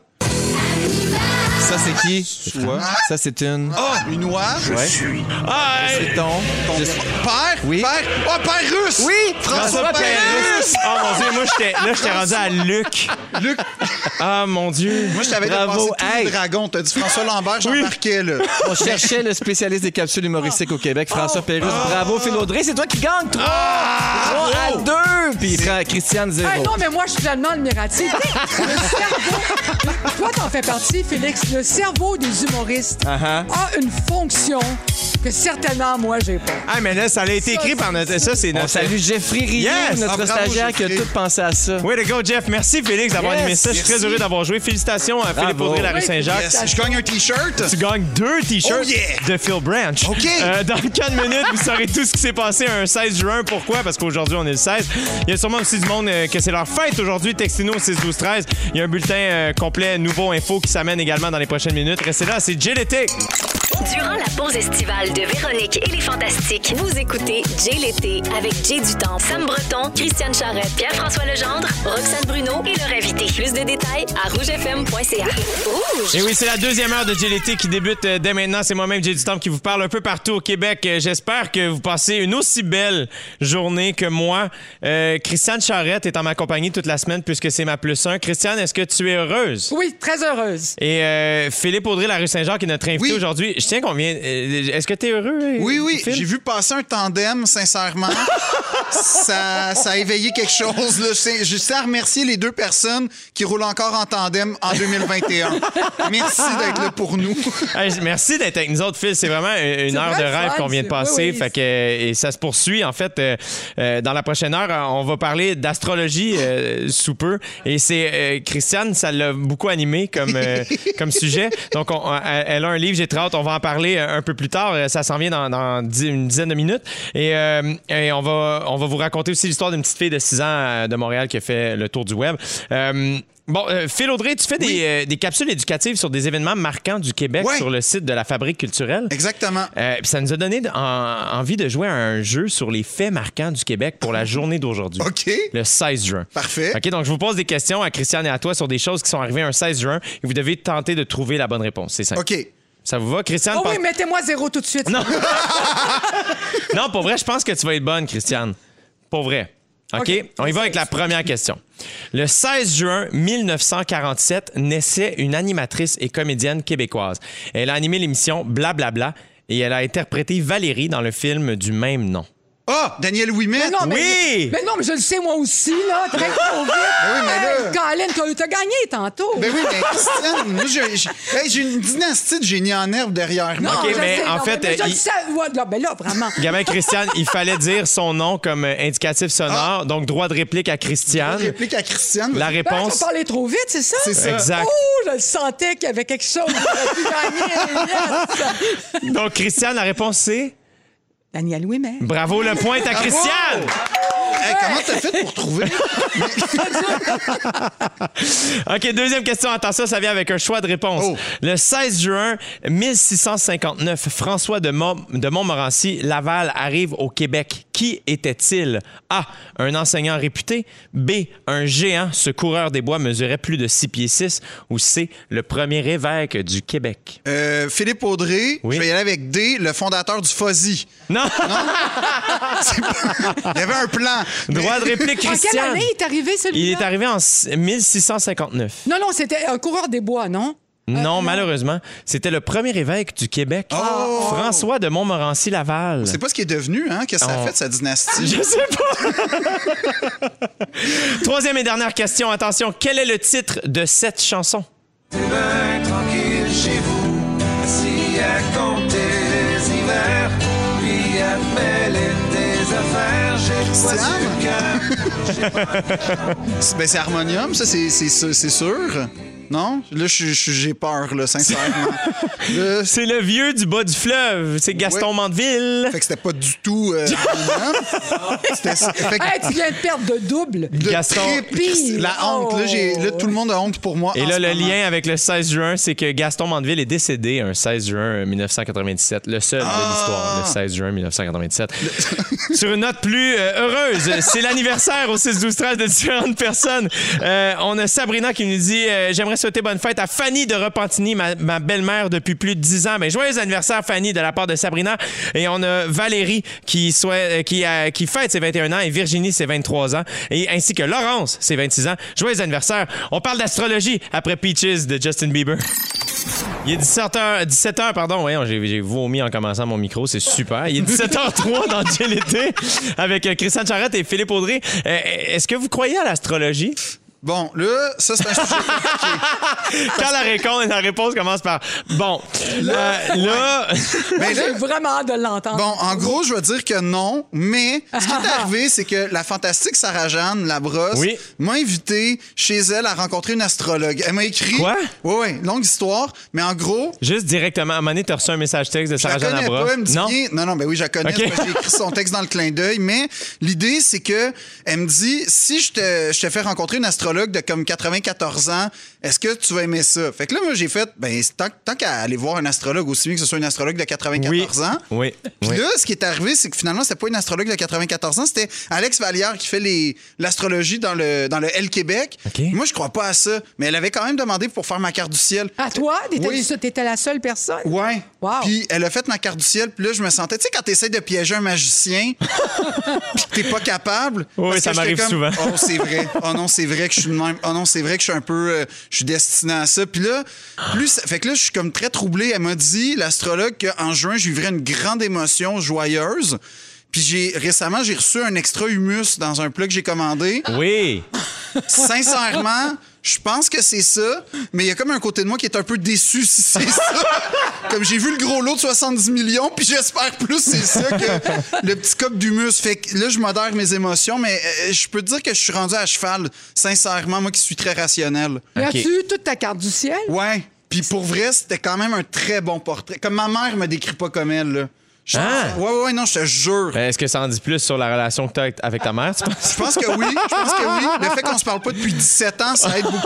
Ça, c'est qui? Toi. Ça, c'est une. Oh, une oie. Je Ouais. suis Ah. C'est ton. Père? Oui. Père? Oh, père russe. Oui! François Père russe. Oh mon Dieu, moi, j'étais, là, j'étais rendu à Luc. Luc? Ah, mon Dieu. Moi, je t'avais Bravo. dépassé tous Hey. les dragons. T'as dit François Lambert, j'embarquais, là. On cherchait le spécialiste des capsules humoristiques au Québec, François Pérusse. Bravo, Phil Audrey. C'est toi qui gagne. 3 à 2. Puis Fra- Christiane, 0. Hey, non, mais moi, je suis tellement admirative. Le cerveau. Toi, t'en fais partie, Félix. Le cerveau des humoristes Uh-huh. a une fonction que certainement, moi, j'ai pas. Ah, mais là, ça a été écrit par notre. Ça, c'est On notre. salue Jeffrey Yes! notre Ah, bravo, stagiaire qui a tout pensé à ça. Way to go, Jeff. Merci, Félix, d'avoir Yes, animé ça. Je suis très heureux d'avoir joué. Félicitations à Philippe. Audrey, la rue Saint-Jacques. Yes. Je gagne un T-shirt? Tu gagnes deux t-shirts Oh yeah! de Phil Branch. OK. Euh, dans 4 minutes, vous saurez tout ce qui s'est passé un 16 juin. Pourquoi? Parce qu'aujourd'hui, on est le 16. Il y a sûrement aussi du monde euh, que c'est leur fête aujourd'hui. Textino au 6 12 13 Il y a un bulletin euh, complet, nouveau info qui s'amène également dans les prochaines minutes. Restez là, c'est l'été. Durant la pause estivale de Véronique et les Fantastiques, vous écoutez Jay l'été avec Jay Dutemps, Sam Breton, Christiane Charrette, Pierre-François Legendre, Roxane Bruno et leur invité. Plus de détails à rougefm.ca. Rouge! Et oui, c'est la deuxième heure de Jay l'été qui débute euh, dès maintenant. C'est moi-même, Jay du Temple, qui vous parle un peu partout au Québec. Euh, J'espère que vous passez une aussi belle journée que moi. Euh, Christiane Charrette est en ma compagnie toute la semaine puisque c'est ma plus un. Christiane, est-ce que tu es heureuse? Oui, très heureuse. Et euh, Philippe Audrey, la rue Saint-Jacques, est notre invité Oui. aujourd'hui. Je tiens qu'on vient. euh, Est-ce que tu es heureux? euh, Oui, oui, j'ai vu passer un tandem, sincèrement. ça, ça a éveillé quelque chose. Là. Je, sais- je tiens à remercier les deux personnes qui roulent encore en tandem en 2021. Merci d'être là pour nous. Hey, merci d'être avec nous autres, Phil. C'est vraiment une heure vrai de rêve qu'on vient de passer. oui, oui. fait que, et ça se poursuit. En fait, euh, euh, dans la prochaine heure, on va parler d'astrologie euh, sous peu. Et c'est euh, Christiane, ça l'a beaucoup animé comme, euh, comme sujet. Donc, on- on- elle a un livre, j'ai très hâte. On va en parler euh, un peu plus tard. Euh, Ça s'en vient dans, une dizaine de minutes. Et, euh, et on, va, on va vous raconter aussi l'histoire d'une petite fille de 6 ans de Montréal qui a fait le tour du web. Euh, Bon, euh, Phil Audrey, tu fais des, euh, des capsules éducatives sur des événements marquants du Québec sur le site de la Fabrique culturelle. Exactement. Euh, puis ça nous a donné en- envie de jouer à un jeu sur les faits marquants du Québec pour la journée d'aujourd'hui. OK. Le 16 juin. Parfait. OK, donc je vous pose des questions à Christiane et à toi sur des choses qui sont arrivées un 16 juin et vous devez tenter de trouver la bonne réponse. C'est simple. OK. Ça vous va, Christiane? Oh oui, mettez-moi zéro tout de suite. Non. non, pour vrai, je pense que tu vas être bonne, Christiane. Pour vrai. OK? OK. On y va avec la première question. Le 16 juin 1947 naissait une animatrice et comédienne québécoise. Elle a animé l'émission Blablabla et elle a interprété Valérie dans le film du même nom. Ah, Daniel Ouimet. Mais non, mais, Oui! mais non, mais je le sais moi aussi, là. Très trop vite. oui, mais là- Hey, Colin, t'as- gagné tantôt. Ben oui, mais Christiane, moi, j'ai- j'ai hey, j'ai une dynastie de génie en herbe derrière moi. Non, mais sais, en non, fait, mais je euh, le il- sais. Là, ben là, vraiment. Gamin Christiane, il fallait dire son nom comme euh, indicatif sonore, donc droit de réplique à Christiane. Réplique à Christiane. La Ben, réponse. t'as parlé trop vite, c'est ça? C'est ça. Exact. Oh, je le sentais qu'il y avait quelque chose pu gagner. Yes! Donc, Christiane, la réponse c'est? Daniel Ouimet. bravo le point à Christiane. Hey, comment t'as fait pour trouver? OK, deuxième question. Attention, ça vient avec un choix de réponse. Oh. Le 16 juin 1659, François de, Mont- de Montmorency Laval arrive au Québec. Qui était-il? A. Un enseignant réputé. B. Un géant. Ce coureur des bois mesurait plus de 6 pieds 6. Ou C. Le premier évêque du Québec? Euh, Philippe Audrey, Oui. je vais y aller avec D, le fondateur du FOSI. Non! Pas- Il y avait un plan. Droit de réplique, En quelle Christian. année est arrivé celui-là? Il est arrivé en 1659. Non, non, c'était un coureur des bois, non? Non, malheureusement. C'était le premier évêque du Québec. François de Montmorency-Laval. C'est pas ce qui est devenu, hein? Qu'est-ce que ça a Oh. fait, sa dynastie? Je sais pas. Troisième et dernière question. Attention, quel est le titre de cette chanson? Ben, c'est harmonium, ça, c'est c'est sûr. Non? Là, j'ai peur, là, sincèrement. Là, C'est le vieux du bas du fleuve. C'est Gaston Ouais. Mandeville. fait que c'était pas du tout euh, harmonium. C'était ça. Fait que Hey, tu viens de perdre de double. de Gaston. triple, La honte. Là, j'ai- là, tout le monde a honte pour moi. Et là, le moment. lien avec le 16 juin, c'est que Gaston Mandeville est décédé un 16 juin 1997. Le seul de l'histoire, le 16 juin 1997. Sur une note plus euh, heureuse, c'est l'anniversaire au 6-12-13 de différentes personnes. Euh, on a Sabrina qui nous dit euh, J'aimerais souhaiter bonne fête à Fanny de Repentigny, ma, belle-mère depuis plus de 10 ans. Ben, joyeux anniversaire, Fanny, de la part de Sabrina. Et on a Valérie qui, souhaite, euh, qui, a- qui fête ses 21 ans et Virginie ses 23 ans. Et ainsi que Laurence ses 26 ans. Joyeux anniversaire. On parle d'astrologie après Peaches de Justin Bieber. Il est 17h, 17h pardon, voyons, j'ai, vomi en commençant mon micro, c'est super. Il est 17h03 dans l'été avec euh, Christiane Charrette et Philippe Audrey. Euh, est-ce que vous croyez à l'astrologie? Bon, là, ça, c'est un sujet. Quand la réponse, la réponse commence par bon, là, là, Ben là, J'ai vraiment hâte de l'entendre. Bon, en gros, je vais dire que non, mais ce qui est arrivé, c'est que la fantastique Sarah-Jeanne Labrosse Oui. m'a invité chez elle à rencontrer une astrologue. Elle m'a écrit... Quoi? Oui, oui, longue histoire, mais en gros... juste directement, à un moment donné, t'as reçu un message texte de Je la Sarah-Jeanne connais Labrosse. pas, elle me dit Non? bien- Non, non, ben oui, je la connais. J'ai écrit son texte dans le clin d'œil, mais l'idée, c'est que elle me dit si je te, je te fais rencontrer une astrologue de comme 94 ans, est-ce que tu vas aimer ça? Fait que là, moi, j'ai fait, ben, c'est tant, tant qu'à aller voir un astrologue, aussi bien que ce soit une astrologue de 94 Oui. ans. Oui. Puis oui. là, ce qui est arrivé, c'est que finalement, c'était pas une astrologue de 94 ans, c'était Alex Vallière qui fait les- l'astrologie dans le, dans le L Québec. OK. Moi, je crois pas à ça, mais elle avait quand même demandé pour faire ma carte du ciel. À toi, t'étais Oui. t'étais la seule personne? Ouais. Wow. Puis elle a fait ma carte du ciel, puis là, je me sentais, tu sais, quand t'essayes de piéger un magicien, puis que t'es pas capable. Oui, parce ça que m'arrive souvent. Oh, c'est vrai. Oh non, c'est vrai que je suis de même. Oh non, c'est vrai que je suis un peu. euh, je suis destiné à ça. Puis là, plus. Fait que là, je suis comme très troublé. Elle m'a dit, l'astrologue, qu'en juin, je vivrais une grande émotion joyeuse. Puis j'ai récemment, j'ai reçu un extra humus dans un plat que j'ai commandé. Oui. Sincèrement, je pense que c'est ça, mais il y a comme un côté de moi qui est un peu déçu si c'est ça. Comme j'ai vu le gros lot de 70 millions, puis j'espère plus c'est ça que le petit coq d'humus. Fait que là, je modère mes émotions, mais euh, je peux te dire que je suis rendu à cheval, sincèrement, moi qui suis très rationnel. Mais OK. As-tu eu toute ta carte du ciel? Ouais. Puis pour vrai, c'était quand même un très bon portrait. Comme ma mère me décrit pas comme elle, là. Je- Ah! Ouais, ouais, ouais, non, je te jure. Est-ce que ça en dit plus sur la relation que t'as avec- avec ta mère, tu penses? Je pense que oui. Je pense que oui. Le fait qu'on se parle pas depuis 17 ans, ça aide beaucoup.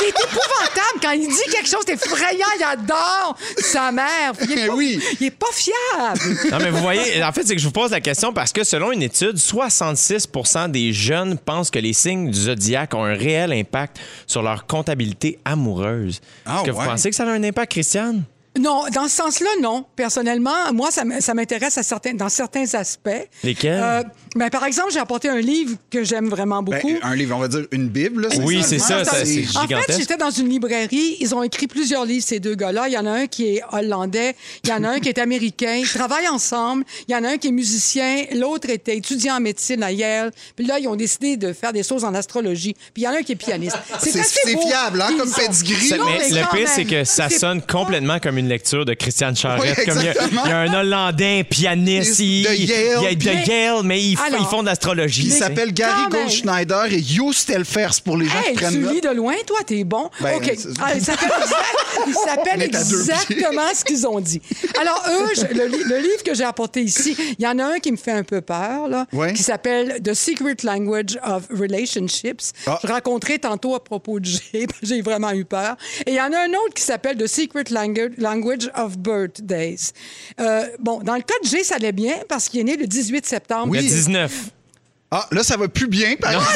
Il est épouvantable. Quand il dit quelque chose d'effrayant, il adore sa mère. Il est pas, Oui. il est pas fiable. Non, mais vous voyez, en fait, c'est que je vous pose la question parce que selon une étude, 66% des jeunes pensent que les signes du zodiaque ont un réel impact sur leur comptabilité amoureuse. Ah, Est-ce que vous ouais. pensez que ça a un impact, Christiane? Non, dans ce sens-là, non. Personnellement, moi, ça m'intéresse à certains, dans certains aspects. Lesquels? Euh, ben, par exemple, j'ai apporté un livre que j'aime vraiment Ben, beaucoup. un livre, on va dire une Bible. là, Oui, c'est ça, ça, c'est En fait, gigantesque. j'étais dans une librairie. Ils ont écrit plusieurs livres, ces deux gars-là. Il y en a un qui est hollandais, il y en a un qui est américain. Ils travaillent ensemble. Il y en a un qui est musicien, l'autre était étudiant en médecine à Yale. Puis là, ils ont décidé de faire des choses en astrologie. Puis il y en a un qui est pianiste. C'est- fiable, hein, comme pedigree. Mais le pire, c'est que ça sonne complètement comme une lecture de Christiane Charrette. Oui, comme il y, a, exactement. il y a un Hollandais, pianiste, De il, Yale. il y a de Yale, mais ils, f- Alors, ils font de l'astrologie. Il s'appelle Gary. Goldschneider et Jo Stelfers pour les gens Hey, qui prennent tu lis de loin, toi, t'es bon. Ben, OK. Ah, il s'appelle il exactement ce qu'ils ont dit. Alors, eux, je- le, li- le livre que j'ai apporté ici, il y en a un qui me fait un peu peur, là, Ouais. qui s'appelle The Secret Language of Relationships. Ah. Je raconterai tantôt à propos de G, j'ai vraiment eu peur. Et il y en a un autre qui s'appelle The Secret Langu- Language of Birthdays. Euh, bon, dans le cas de G, ça allait bien parce qu'il est né le 18 septembre. Oui. 19. Ah, là, ça va plus bien. par exemple.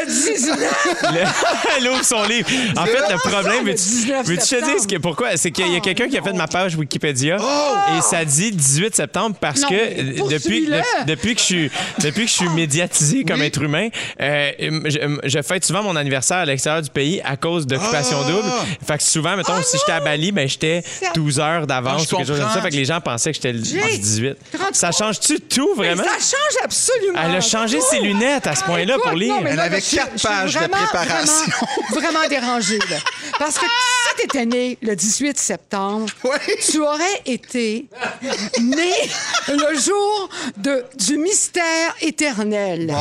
Le 19! Le- Elle ouvre son livre. En fait, le problème, le veux-tu 19 veux-tu te dire ce que, pourquoi? C'est qu'il y a Oh, quelqu'un qui a fait de ma page Wikipédia et ça dit 18 septembre parce Non, que mais euh, depuis, poursuis-le. de- depuis, que je suis, depuis que je suis médiatisé comme Oui. être humain, euh, je, je fête souvent mon anniversaire à l'extérieur du pays à cause d'occupation Ah! double. Fait que souvent, mettons, si j'étais à Bali, ben, j'étais 12 heures d'avance Ah, je ou quelque chose comme ça. comprends. Fait que les gens pensaient que j'étais le Jay, 18. te rends-tu Ça compte? change-tu tout, Mais? Ça change absolument. Elle a changé ses tout. lunettes à ce point-là pour lire. non, mais Elle là, avait je quatre je pages de vraiment, préparation. Vraiment, vraiment dérangée, là. Parce que tu sais tu étais né le 18 septembre, Ouais. tu aurais été né le jour de, du mystère éternel.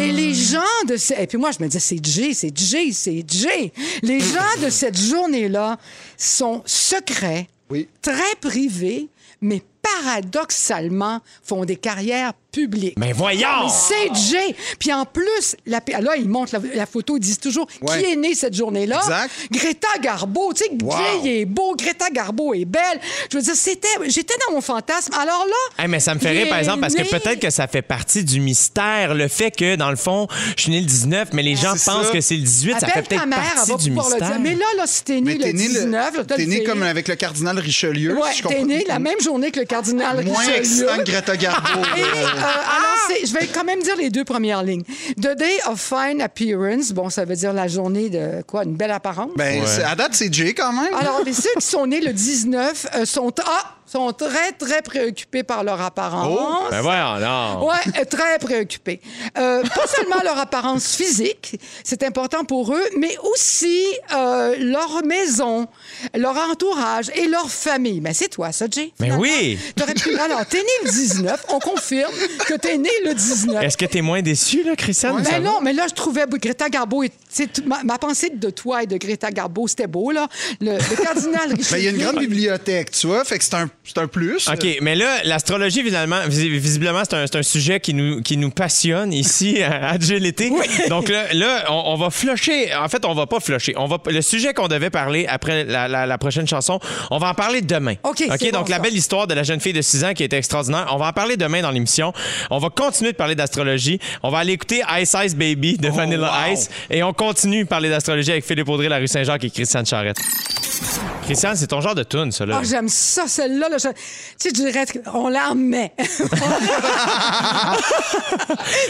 Et les gens de ce... Et puis moi, je me disais, c'est Jay, c'est Jay, c'est Jay. Les gens de cette journée-là sont secrets, Oui. très privés, mais paradoxalement font des carrières Mais voyons! C'est Jay. Puis en plus, la, là, ils montrent la, la photo, ils disent toujours Ouais. qui est né cette journée-là? Exact. Greta Garbo. Tu sais, Wow. Jay est beau, Greta Garbo est belle. Je veux dire, c'était, j'étais dans mon fantasme. Alors là. Hey, mais ça me fait il rire, par exemple, parce que peut-être que ça fait partie du mystère. Le fait que, dans le fond, je suis né le 19, mais les gens C'est pensent ça. que c'est le 18, ça fait Appelle peut-être ta mère, elle partie va du mystère. dire. Mais là, là, si t'es né le t'es né, 19, là, le, t'as t'es né comme avec le cardinal Richelieu. Ouais, si t'es né la même journée que le cardinal Moins Richelieu. excitant que Greta Garbo. Là. euh, alors, c'est- je vais quand même dire les deux premières lignes. The day of fine appearance, bon, ça veut dire la journée de quoi, une belle apparence? Ben, c'est- à date, c'est Jay quand même. Alors, les ceux qui sont nés le 19 euh, sont, ah, sont très, très préoccupés par leur apparence. Ben voyons, non. Ouais, euh, très préoccupés. Euh, pas seulement leur apparence physique, c'est important pour eux, mais aussi euh, leur maison, leur entourage et leur famille. Ben, c'est toi, ça, Jay. Mais oui. T'aurais pu... Alors, t'es né le 19, on confirme que t'es né le 19. Est-ce que t'es moins déçu, là, Christiane? Ben Ça va? non, mais là, je trouvais Greta Garbo. et- ma, ma pensée de toi et de Greta Garbo, c'était beau, là. Le, le cardinal Ben, il y a une Richelieu. grande bibliothèque, tu vois, fait que c'est un, c'est un plus. OK, mais là, l'astrologie, finalement, vis- visiblement, c'est un, un sujet qui nous, qui nous passionne ici à Agilité. Donc là, là on, on va flusher. En fait, on va pas flusher. On va, le sujet qu'on devait parler après la, la- la prochaine chanson, on va en parler demain. OK, c'est donc bon, la ça. belle histoire de la jeune fille de 6 ans qui était extraordinaire. On va en parler demain dans l'émission. On va continuer de parler d'astrologie. On va aller écouter Ice Ice Baby de Vanilla wow. Ice. Et on continue de parler d'astrologie avec Philippe Audrey, la rue Saint-Jacques et Christiane Charrette. Christiane, c'est ton genre de tune, ça, là. Ah, j'aime ça, celle-là. là. Je- Tu sais, je dirais qu'on la remet.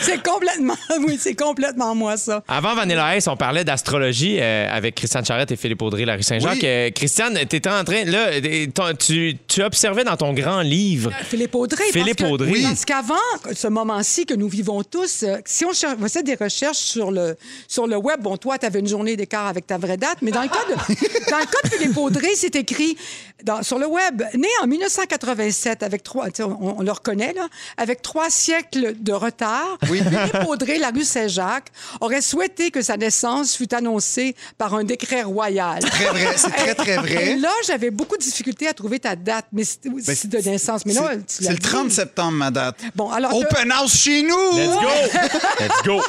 c'est complètement, oui, c'est complètement moi, ça. Avant Vanilla Ice, on parlait d'astrologie euh, avec Christiane Charrette et Philippe Audrey, la rue Saint-Jacques. Oui. Euh, Christiane, t'étais en train. Là, euh, ton- tu, tu observais dans ton grand livre. Philippe Audrey. Philippe parce que, Audrey. Oui. Parce qu'avant ce moment-ci que nous vivons tous, euh, si on faisait des recherches sur le, sur le web, bon, toi, tu avais une journée d'écart avec ta vraie date, mais dans le cas de, dans le cas de Philippe Audrey, c'est écrit dans- sur le web, né en 1987, avec trois, tu on, on le reconnaît, là, avec trois siècles de retard, Philippe Audrey, la rue Saint-Jacques, aurait souhaité que sa naissance fût annoncée par un décret royal. Très vrai, c'est très, très vrai. Et là, j'avais beaucoup de difficultés à trouver ta date mais c'est- c'est de naissance. Mais C'est- tu le dit. 30 septembre, ma date. Bon, alors, te- Open house chez nous! Let's go! Let's go!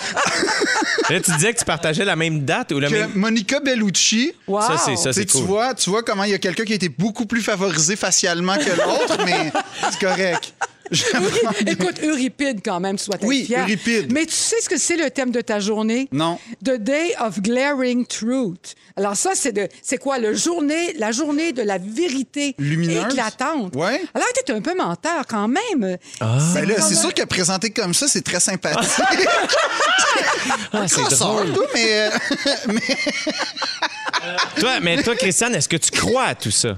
là, tu disais que tu partageais la même date ou la Que même. Monica Bellucci. Wow. Ça, c'est ça, Tu c'est tu cool. vois, tu vois comment il y a quelqu'un qui a été beaucoup plus favorisé facialement que l'autre, mais c'est correct. Écoute, Euripide, quand même, tu dois être Oui, fier. Euripide. Mais tu sais ce que c'est le thème de ta journée? Non. The Day of Glaring Truth. Alors ça, c'est de, c'est quoi? Le journée, la journée de la vérité Lumineuse? éclatante. Ouais. Alors que tu es un peu menteur quand même. Ah. Ben là, c'est sûr que présenté comme ça, c'est très sympathique. Ah, c'est drôle. tout, mais euh, Toi, mais toi, Christiane, est-ce que tu crois à tout ça?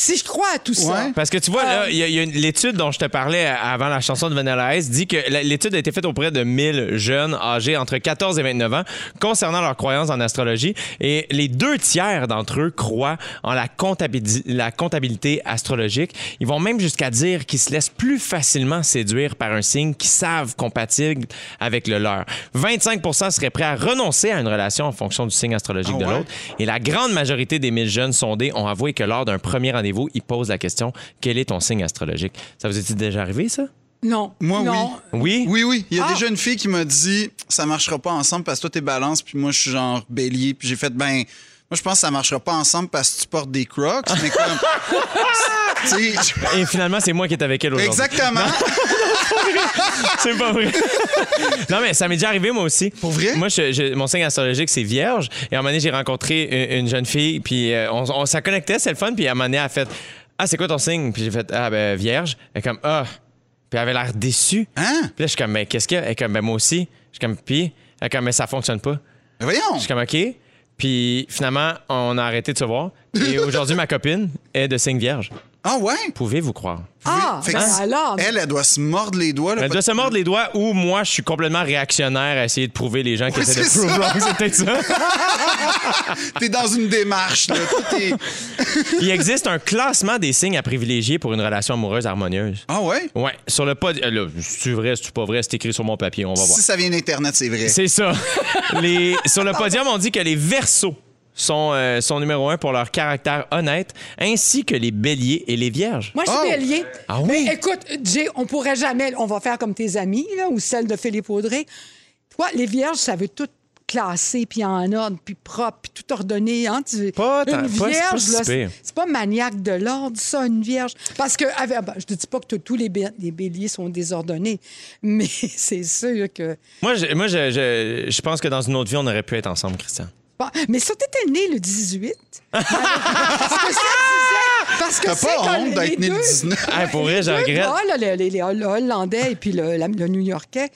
Si je crois à tout ça. Ouais. Parce que tu vois, là, il y a, y a une- l'étude dont je te parlais avant la chanson de Vanilla Ice dit que l'étude a été faite auprès de 1000 jeunes âgés entre 14 et 29 ans concernant leurs croyances en astrologie. Et les deux tiers d'entre eux croient en la, comptabili- la comptabilité astrologique. Ils vont même jusqu'à dire qu'ils se laissent plus facilement séduire par un signe qu'ils savent compatible avec le leur. 25 seraient prêts à renoncer à une relation en fonction du signe astrologique Ah de ouais? l'autre. Et la grande majorité des 1000 jeunes sondés ont avoué que lors d'un premier rendez-vous, ils posent la question quel est ton signe astrologique? Ça vous est déjà arrivé, ça? Non. Moi, non. Oui. oui, oui. Il y a Ah. déjà une fille qui m'a dit ça marchera pas ensemble parce que toi, t'es balance, puis moi, je suis genre bélier. Puis j'ai fait ben. Moi, je pense que ça marchera pas ensemble parce que tu portes des crocs. Mais comme. Et finalement, c'est moi qui est avec elle aujourd'hui. Exactement. C'est pas vrai. non, mais ça m'est déjà arrivé, moi aussi. Pour vrai? Moi, je- je- mon signe astrologique, c'est vierge. Et à un moment donné, j'ai rencontré une, une jeune fille, puis euh, on, on- ça connectait, c'est le fun. Puis à un moment donné, elle a fait Ah, c'est quoi ton signe Puis j'ai fait Ah, ben, vierge. Elle est comme Ah. Puis elle avait l'air déçue. Hein? Puis là, je suis comme Mais qu'est-ce qu'il y a Elle est comme Ben, moi aussi. Je suis comme Puis elle est comme Mais ça fonctionne pas. Mais voyons. Je suis comme OK. Puis finalement, on a arrêté de se voir. Et aujourd'hui, ma copine est de signe vierge. Ah ouais? Pouvez-vous croire? Ah, Fait que ben alors. Elle, elle doit se mordre les doigts. là, Elle doit se mordre les doigts ou moi, je suis complètement réactionnaire à essayer de prouver les gens qui Oui, essaient de c'est prove ça. wrong. C'est peut-être ça. T'es dans une démarche. Là. Tout est- Il existe un classement des signes à privilégier pour une relation amoureuse harmonieuse. Ah ouais? Ouais, sur le pod. euh, Là, c'est vrai, c'est pas vrai, c'est écrit sur mon papier, on va voir. Si ça vient d'Internet, c'est vrai. C'est ça. Les, sur le podium, on dit que les versos sont, euh, sont numéro un pour leur caractère honnête, ainsi que les béliers et les vierges. Moi, je suis Oh! bélier. Ah oui? Mais écoute, Jay, on pourrait jamais. On va faire comme tes amis, là, ou celle de Philippe Audrey. Toi, les vierges, ça veut tout classer, puis en ordre, puis propre, puis tout ordonné. Hein? Tu- Pas tant- une pas- c'est pas vierge, si là, pire. c'est c'est pas maniaque de l'ordre, ça, une vierge. Parce que, avec- ben, je ne dis pas que t- tous les, bé- les béliers sont désordonnés, mais c'est sûr que. Moi, je, moi je, je, je pense que dans une autre vie, on aurait pu être ensemble, Christian. Bon, mais ça, t'étais né le 18. Parce que ça disait. Parce que c'est pas honte d'être né le deux- 19. Ah, pour vrai, je regrette. gars, là, les, les- les Hollandais et puis le, la- le New-Yorkais,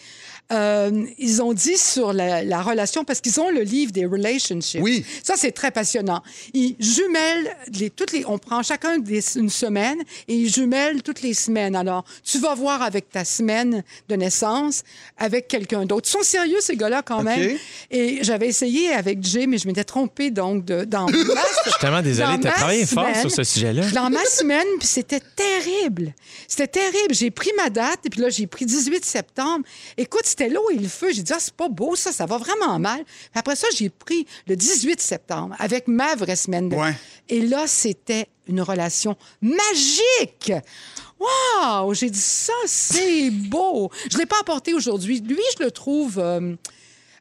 euh, ils ont dit sur la, la relation, parce qu'ils ont le livre des relationships. Oui. Ça, c'est très passionnant. Ils jumellent, les, toutes les, on prend chacun des- une semaine et ils jumellent toutes les semaines. Alors, tu vas voir avec ta semaine de naissance avec quelqu'un d'autre. Ils sont sérieux, ces gars-là, quand OK. même. Et j'avais essayé avec Jay, mais je m'étais trompée, donc, de, dans ma- Je suis tellement désolé, dans t'as travaillé fort semaine, sur ce sujet-là. Dans ma semaine, puis c'était terrible. C'était terrible. J'ai pris ma date, et puis là, j'ai pris 18 septembre. Écoute, c'était l'eau et le feu. J'ai dit, ah, c'est pas beau, ça, ça va vraiment mal. Puis après ça, j'ai pris le 18 septembre avec ma vraie semaine. de- Ouais. Et là, c'était une relation magique. Wow! J'ai dit, ça, c'est beau. Je ne l'ai pas apporté aujourd'hui. Lui, je le trouve. euh,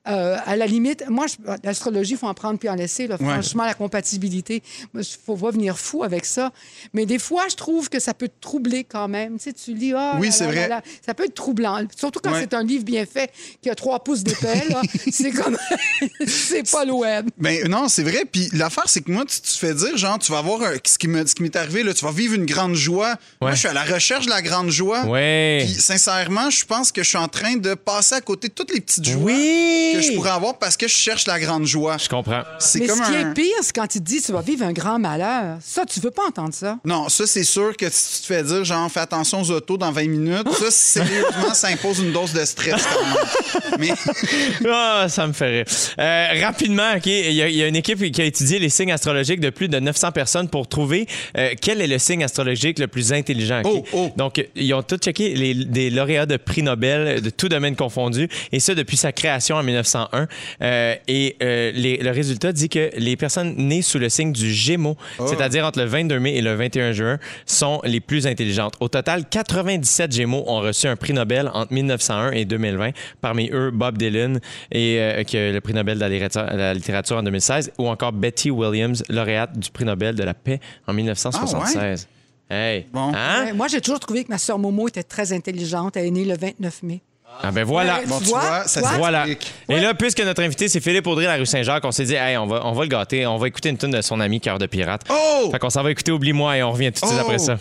euh, à la limite, moi, l'astrologie, il faut en prendre puis en laisser. là. Franchement, la compatibilité, il faut pas venir fou avec ça. Mais des fois, je trouve que ça peut te troubler quand même. Tu sais, tu lis, ah, Oui, c'est vrai. là, là. Ça peut être troublant. Surtout quand Ouais. c'est un livre bien fait, qui a trois pouces d'épais. c'est comme. c'est pas le web. Ben non, c'est vrai. Puis l'affaire, c'est que moi, tu te fais dire, genre, tu vas avoir un- ce qui me- ce qui m'est arrivé, là, tu vas vivre une grande joie. Moi, je suis à la recherche de la grande joie. Ouais. Puis sincèrement, je pense que je suis en train de passer à côté de toutes les petites joies Oui. Que je pourrais avoir parce que je cherche la grande joie. Je comprends. C'est Mais comme ce qui un... est pire, c'est quand il te dit tu vas vivre un grand malheur. Ça, tu veux pas entendre ça. Non, ça, c'est sûr que si tu te fais dire, genre, fais attention aux autos dans 20 minutes, ça, sérieusement, ça impose une dose de stress quand même. Mais Ah, ça me fait rire. Euh, rapidement, OK, il y, y a une équipe qui a étudié les signes astrologiques de plus de 900 personnes pour trouver euh, quel est le signe astrologique le plus intelligent. OK? Oh, oh. Donc, ils ont tous checké les, des lauréats de prix Nobel de tout domaine confondu, et ça depuis sa création en 1901. Euh, et euh, les- le résultat dit que les personnes nées sous le signe du Gémeaux, c'est-à-dire entre le 22 mai et le 21 juin, sont les plus intelligentes. Au total, 97 Gémeaux ont reçu un prix Nobel entre 1901 et 2020. Parmi eux, Bob Dylan, et, euh, qui a le prix Nobel de la littérature, en 2016, ou encore Betty Williams, lauréate du prix Nobel de la paix en 1976. Hey. Bon. Hein? Moi, j'ai toujours trouvé que ma sœur Momo était très intelligente. Elle est née le 29 mai. Ah ben voilà. Bon, Tu tu vois? ça? Voilà. Et là, puisque notre invité, c'est Philippe Audrey, la rue Saint-Jacques, on s'est dit, hey, on va, on va le gâter, on va écouter une tune de son ami Cœur de Pirate. Oh! Fait qu'on s'en va écouter Oublie-moi et on revient tout de suite Oh! après ça.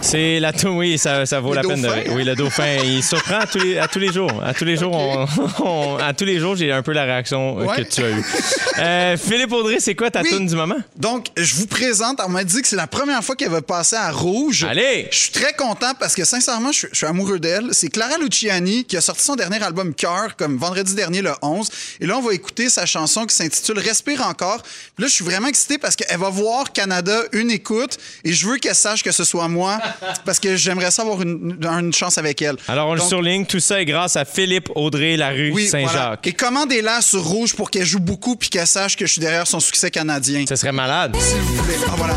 C'est la tune, oui, ça, ça vaut Le la peine de. Oui, le dauphin, il surprend à tous les, à tous les jours. À tous les jours, on- on- à tous les jours, j'ai un peu la réaction euh, Ouais. que tu as eue. Euh, Philippe Audrey, c'est quoi ta Oui. tune du moment? Donc, je vous présente, on m'a dit que c'est la première fois qu'elle va passer à Rouge. Allez! Je suis très content parce que, sincèrement, je suis, je suis amoureux d'elle. C'est Clara Luciani qui a sorti son dernier album Cœur, comme vendredi dernier, le 11. Et là, on va écouter sa chanson qui s'intitule Respire encore. Puis là, je suis vraiment excité parce qu'elle va voir Canada une écoute et je veux qu'elle sache que ce soit moi parce que j'aimerais ça avoir une, une chance avec elle. Alors, on le Donc, surligne. Tout ça est grâce à Philippe Audrey, la rue oui, Saint-Jacques. voilà. Et commandez-la sur Rouge pour qu'elle joue beaucoup puis qu'elle sache que je suis derrière son succès canadien? Ce serait malade. S'il vous plaît. Ah, voilà.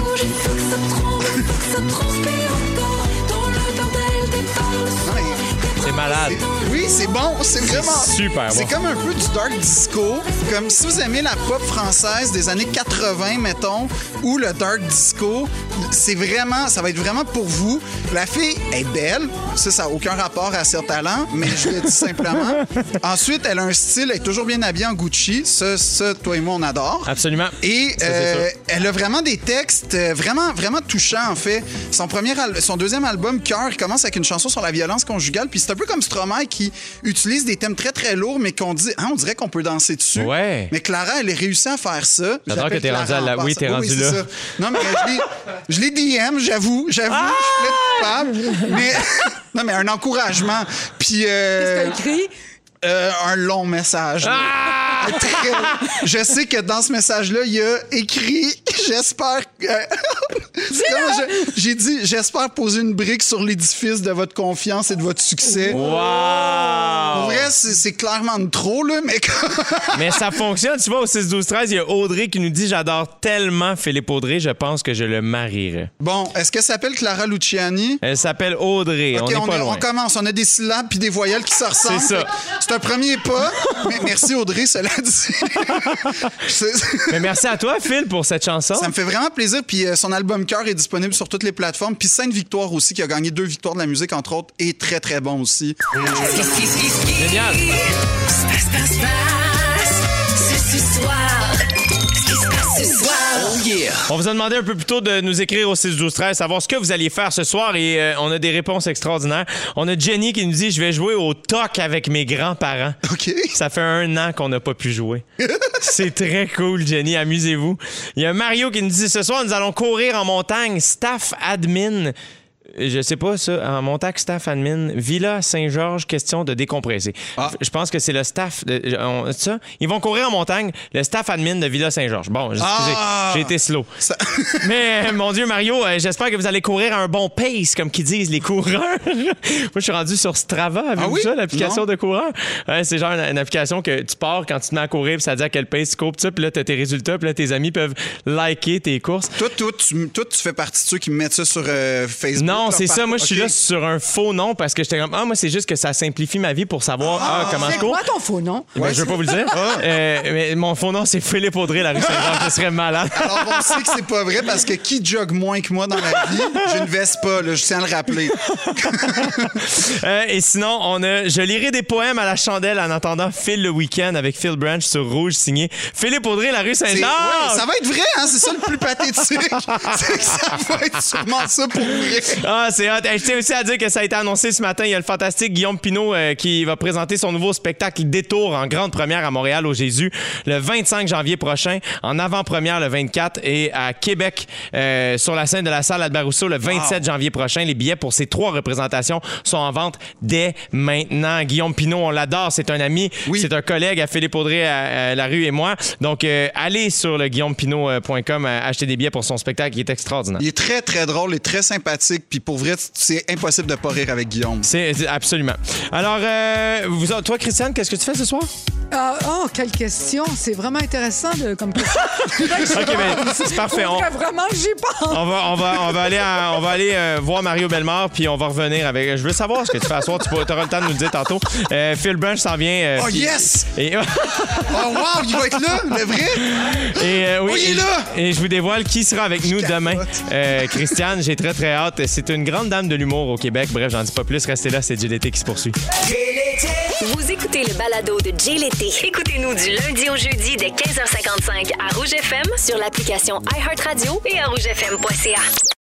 C'est malade. Oui, c'est bon, c'est vraiment super C'est bon. comme un peu du dark disco, comme si vous aimez la pop française des années 80 mettons ou le dark disco, c'est vraiment ça va être vraiment pour vous. La fille est belle, ça ça a aucun rapport à ses talents, mais je le dis simplement. Ensuite, elle a un style, elle est toujours bien habillée en Gucci, ça, ça toi et moi on adore. Absolument. Et Ça, euh, elle a vraiment des textes euh, vraiment, vraiment touchants, en fait. Son, premier son deuxième album, Cœur, il commence avec une chanson sur la violence conjugale. Puis c'est un peu comme Stromae qui utilisent des thèmes très, très lourds, mais qu'on dit, ah, on dirait qu'on peut danser dessus. Ouais. Mais Clara, elle a réussi à faire ça. J'adore que t'es rendu à la- oui, t'es rendu c'est là. ça. Non, mais je l'ai- DM, j'avoue, j'avoue, Ah! je suis coupable. Mais, non, mais un encouragement. Puis, euh, T'as écrit? Euh, un long message. Ah! Très- Je sais que dans ce message-là, il y a écrit J'espère. que- J'ai dit J'espère poser une brique sur l'édifice de votre confiance et de votre succès. Pour Wow! vrai, c'est clairement de trop, là, mais. Mais ça fonctionne. Tu vois, au 6-12-13, il y a Audrey qui nous dit J'adore tellement Philippe Audrey, je pense que je le marierai. bon, est-ce qu'elle s'appelle Clara Luciani? Elle s'appelle Audrey. Ok, on n'est pas est- loin. on commence. On a des syllabes puis des voyelles qui se ressemblent. C'est ça. Un premier pas. Mais merci, Audrey, cela dit. Mais merci à toi, Phil, pour cette chanson. Ça me fait vraiment plaisir. Puis euh, son album Cœur est disponible sur toutes les plateformes. Puis Sainte Victoire aussi, qui a gagné deux victoires de la musique, entre autres, est très, très bon aussi. Génial. Ce soir. Ce soir. On vous a demandé un peu plus tôt de nous écrire au 6 12 13 savoir ce que vous alliez faire ce soir et euh, on a des réponses extraordinaires. On a Jenny qui nous dit je vais jouer au toc avec mes grands-parents. OK? Ça fait un an qu'on n'a pas pu jouer. C'est très cool, Jenny. Amusez-vous. Il y a Mario qui nous dit ce soir, nous allons courir en montagne. Staff admin. Je sais pas ça, en montagne staff admin, Villa Saint-Georges, question de décompresser. Ah. Je pense que c'est le staff de on- ça. Ils vont courir en montagne, le staff admin de Villa Saint-Georges. Bon, excusez, Ah. j'ai été slow. Ça- Mais mon Dieu, Mario, euh, j'espère que vous allez courir à un bon pace, comme qu'ils disent les coureurs. Moi, je suis rendu sur Strava. Avez-vous Ah oui? ça, l'application de coureur? Ouais, c'est genre une, une application que tu pars quand tu te mets à courir, puis ça dit à quel pace tu cours, puis là, tu as tes résultats, puis là, tes amis peuvent liker tes courses. Toi, toi, tu, toi, tu fais partie de ceux qui mettent ça sur euh, Facebook? Non, c'est ça. Moi, je suis là sur un faux nom parce que j'étais comme, ah, moi, c'est juste que ça simplifie ma vie pour savoir ah, comment je C'est cours. quoi ton faux nom? Ben, je veux pas vous le dire. Euh, mais mon faux nom, c'est Philippe Audrey, la rue Saint-Jean. Je serais malade. Alors, on sait que c'est pas vrai parce que qui jogue moins que moi dans la vie, je ne veste pas, là, je tiens à le rappeler. Euh, et sinon, on a Je lirai des poèmes à la chandelle en attendant Phil le week-end avec Phil Branch sur Rouge signé Philippe Audrey, la rue C'est- Saint-Jean. ouais, ça va être vrai, hein? C'est ça le plus pathétique. c'est que ça va être sûrement ça pour vrai. Ah, c'est hot. Hey, je tiens aussi à dire que ça a été annoncé ce matin. Il y a le fantastique Guillaume Pinot euh, qui va présenter son nouveau spectacle Détour en grande première à Montréal au Jésus le 25 janvier prochain, en avant-première le 24 et à Québec euh, sur la scène de la salle Albert Rousseau le 27 janvier prochain. Les billets pour ces trois représentations sont en vente dès maintenant. Guillaume Pinot, on l'adore. C'est un ami, Oui. c'est un collègue à Philippe Audrey à, à La Rue et moi. Donc, euh, allez sur le guillaumepinot.com euh, acheter des billets pour son spectacle. Il est extraordinaire. Il est très, très drôle et très sympathique. Puis pour vrai, c'est impossible de pas rire avec Guillaume. C'est absolument. Alors, euh, vous, toi, Christiane, qu'est-ce que tu fais ce soir? Ah, oh, quelle question! C'est vraiment intéressant de, comme question. OK, ben, c'est parfait. On, vraiment que j'y pense. on va, on, va, on va aller, à- on va aller euh, voir Mario Bellemare, puis on va revenir avec. Je veux savoir ce que tu fais à soir. Tu auras le temps de nous le dire tantôt. Euh, Phil Branch s'en vient. euh, Oh puis- yes! Et, Oh wow, il va être là, le vrai? et, euh, oui, Oh, il est là! Et je vous dévoile qui sera avec nous demain. Euh, Christiane, j'ai très très hâte. C'est une grande dame de l'humour au Québec. Bref, j'en dis pas plus. Restez là, c'est GDT qui se poursuit. Vous écoutez le balado de Jay L'été. Écoutez-nous du lundi au jeudi dès 15h55 à Rouge FM sur l'application iHeartRadio et à rougefm.ca.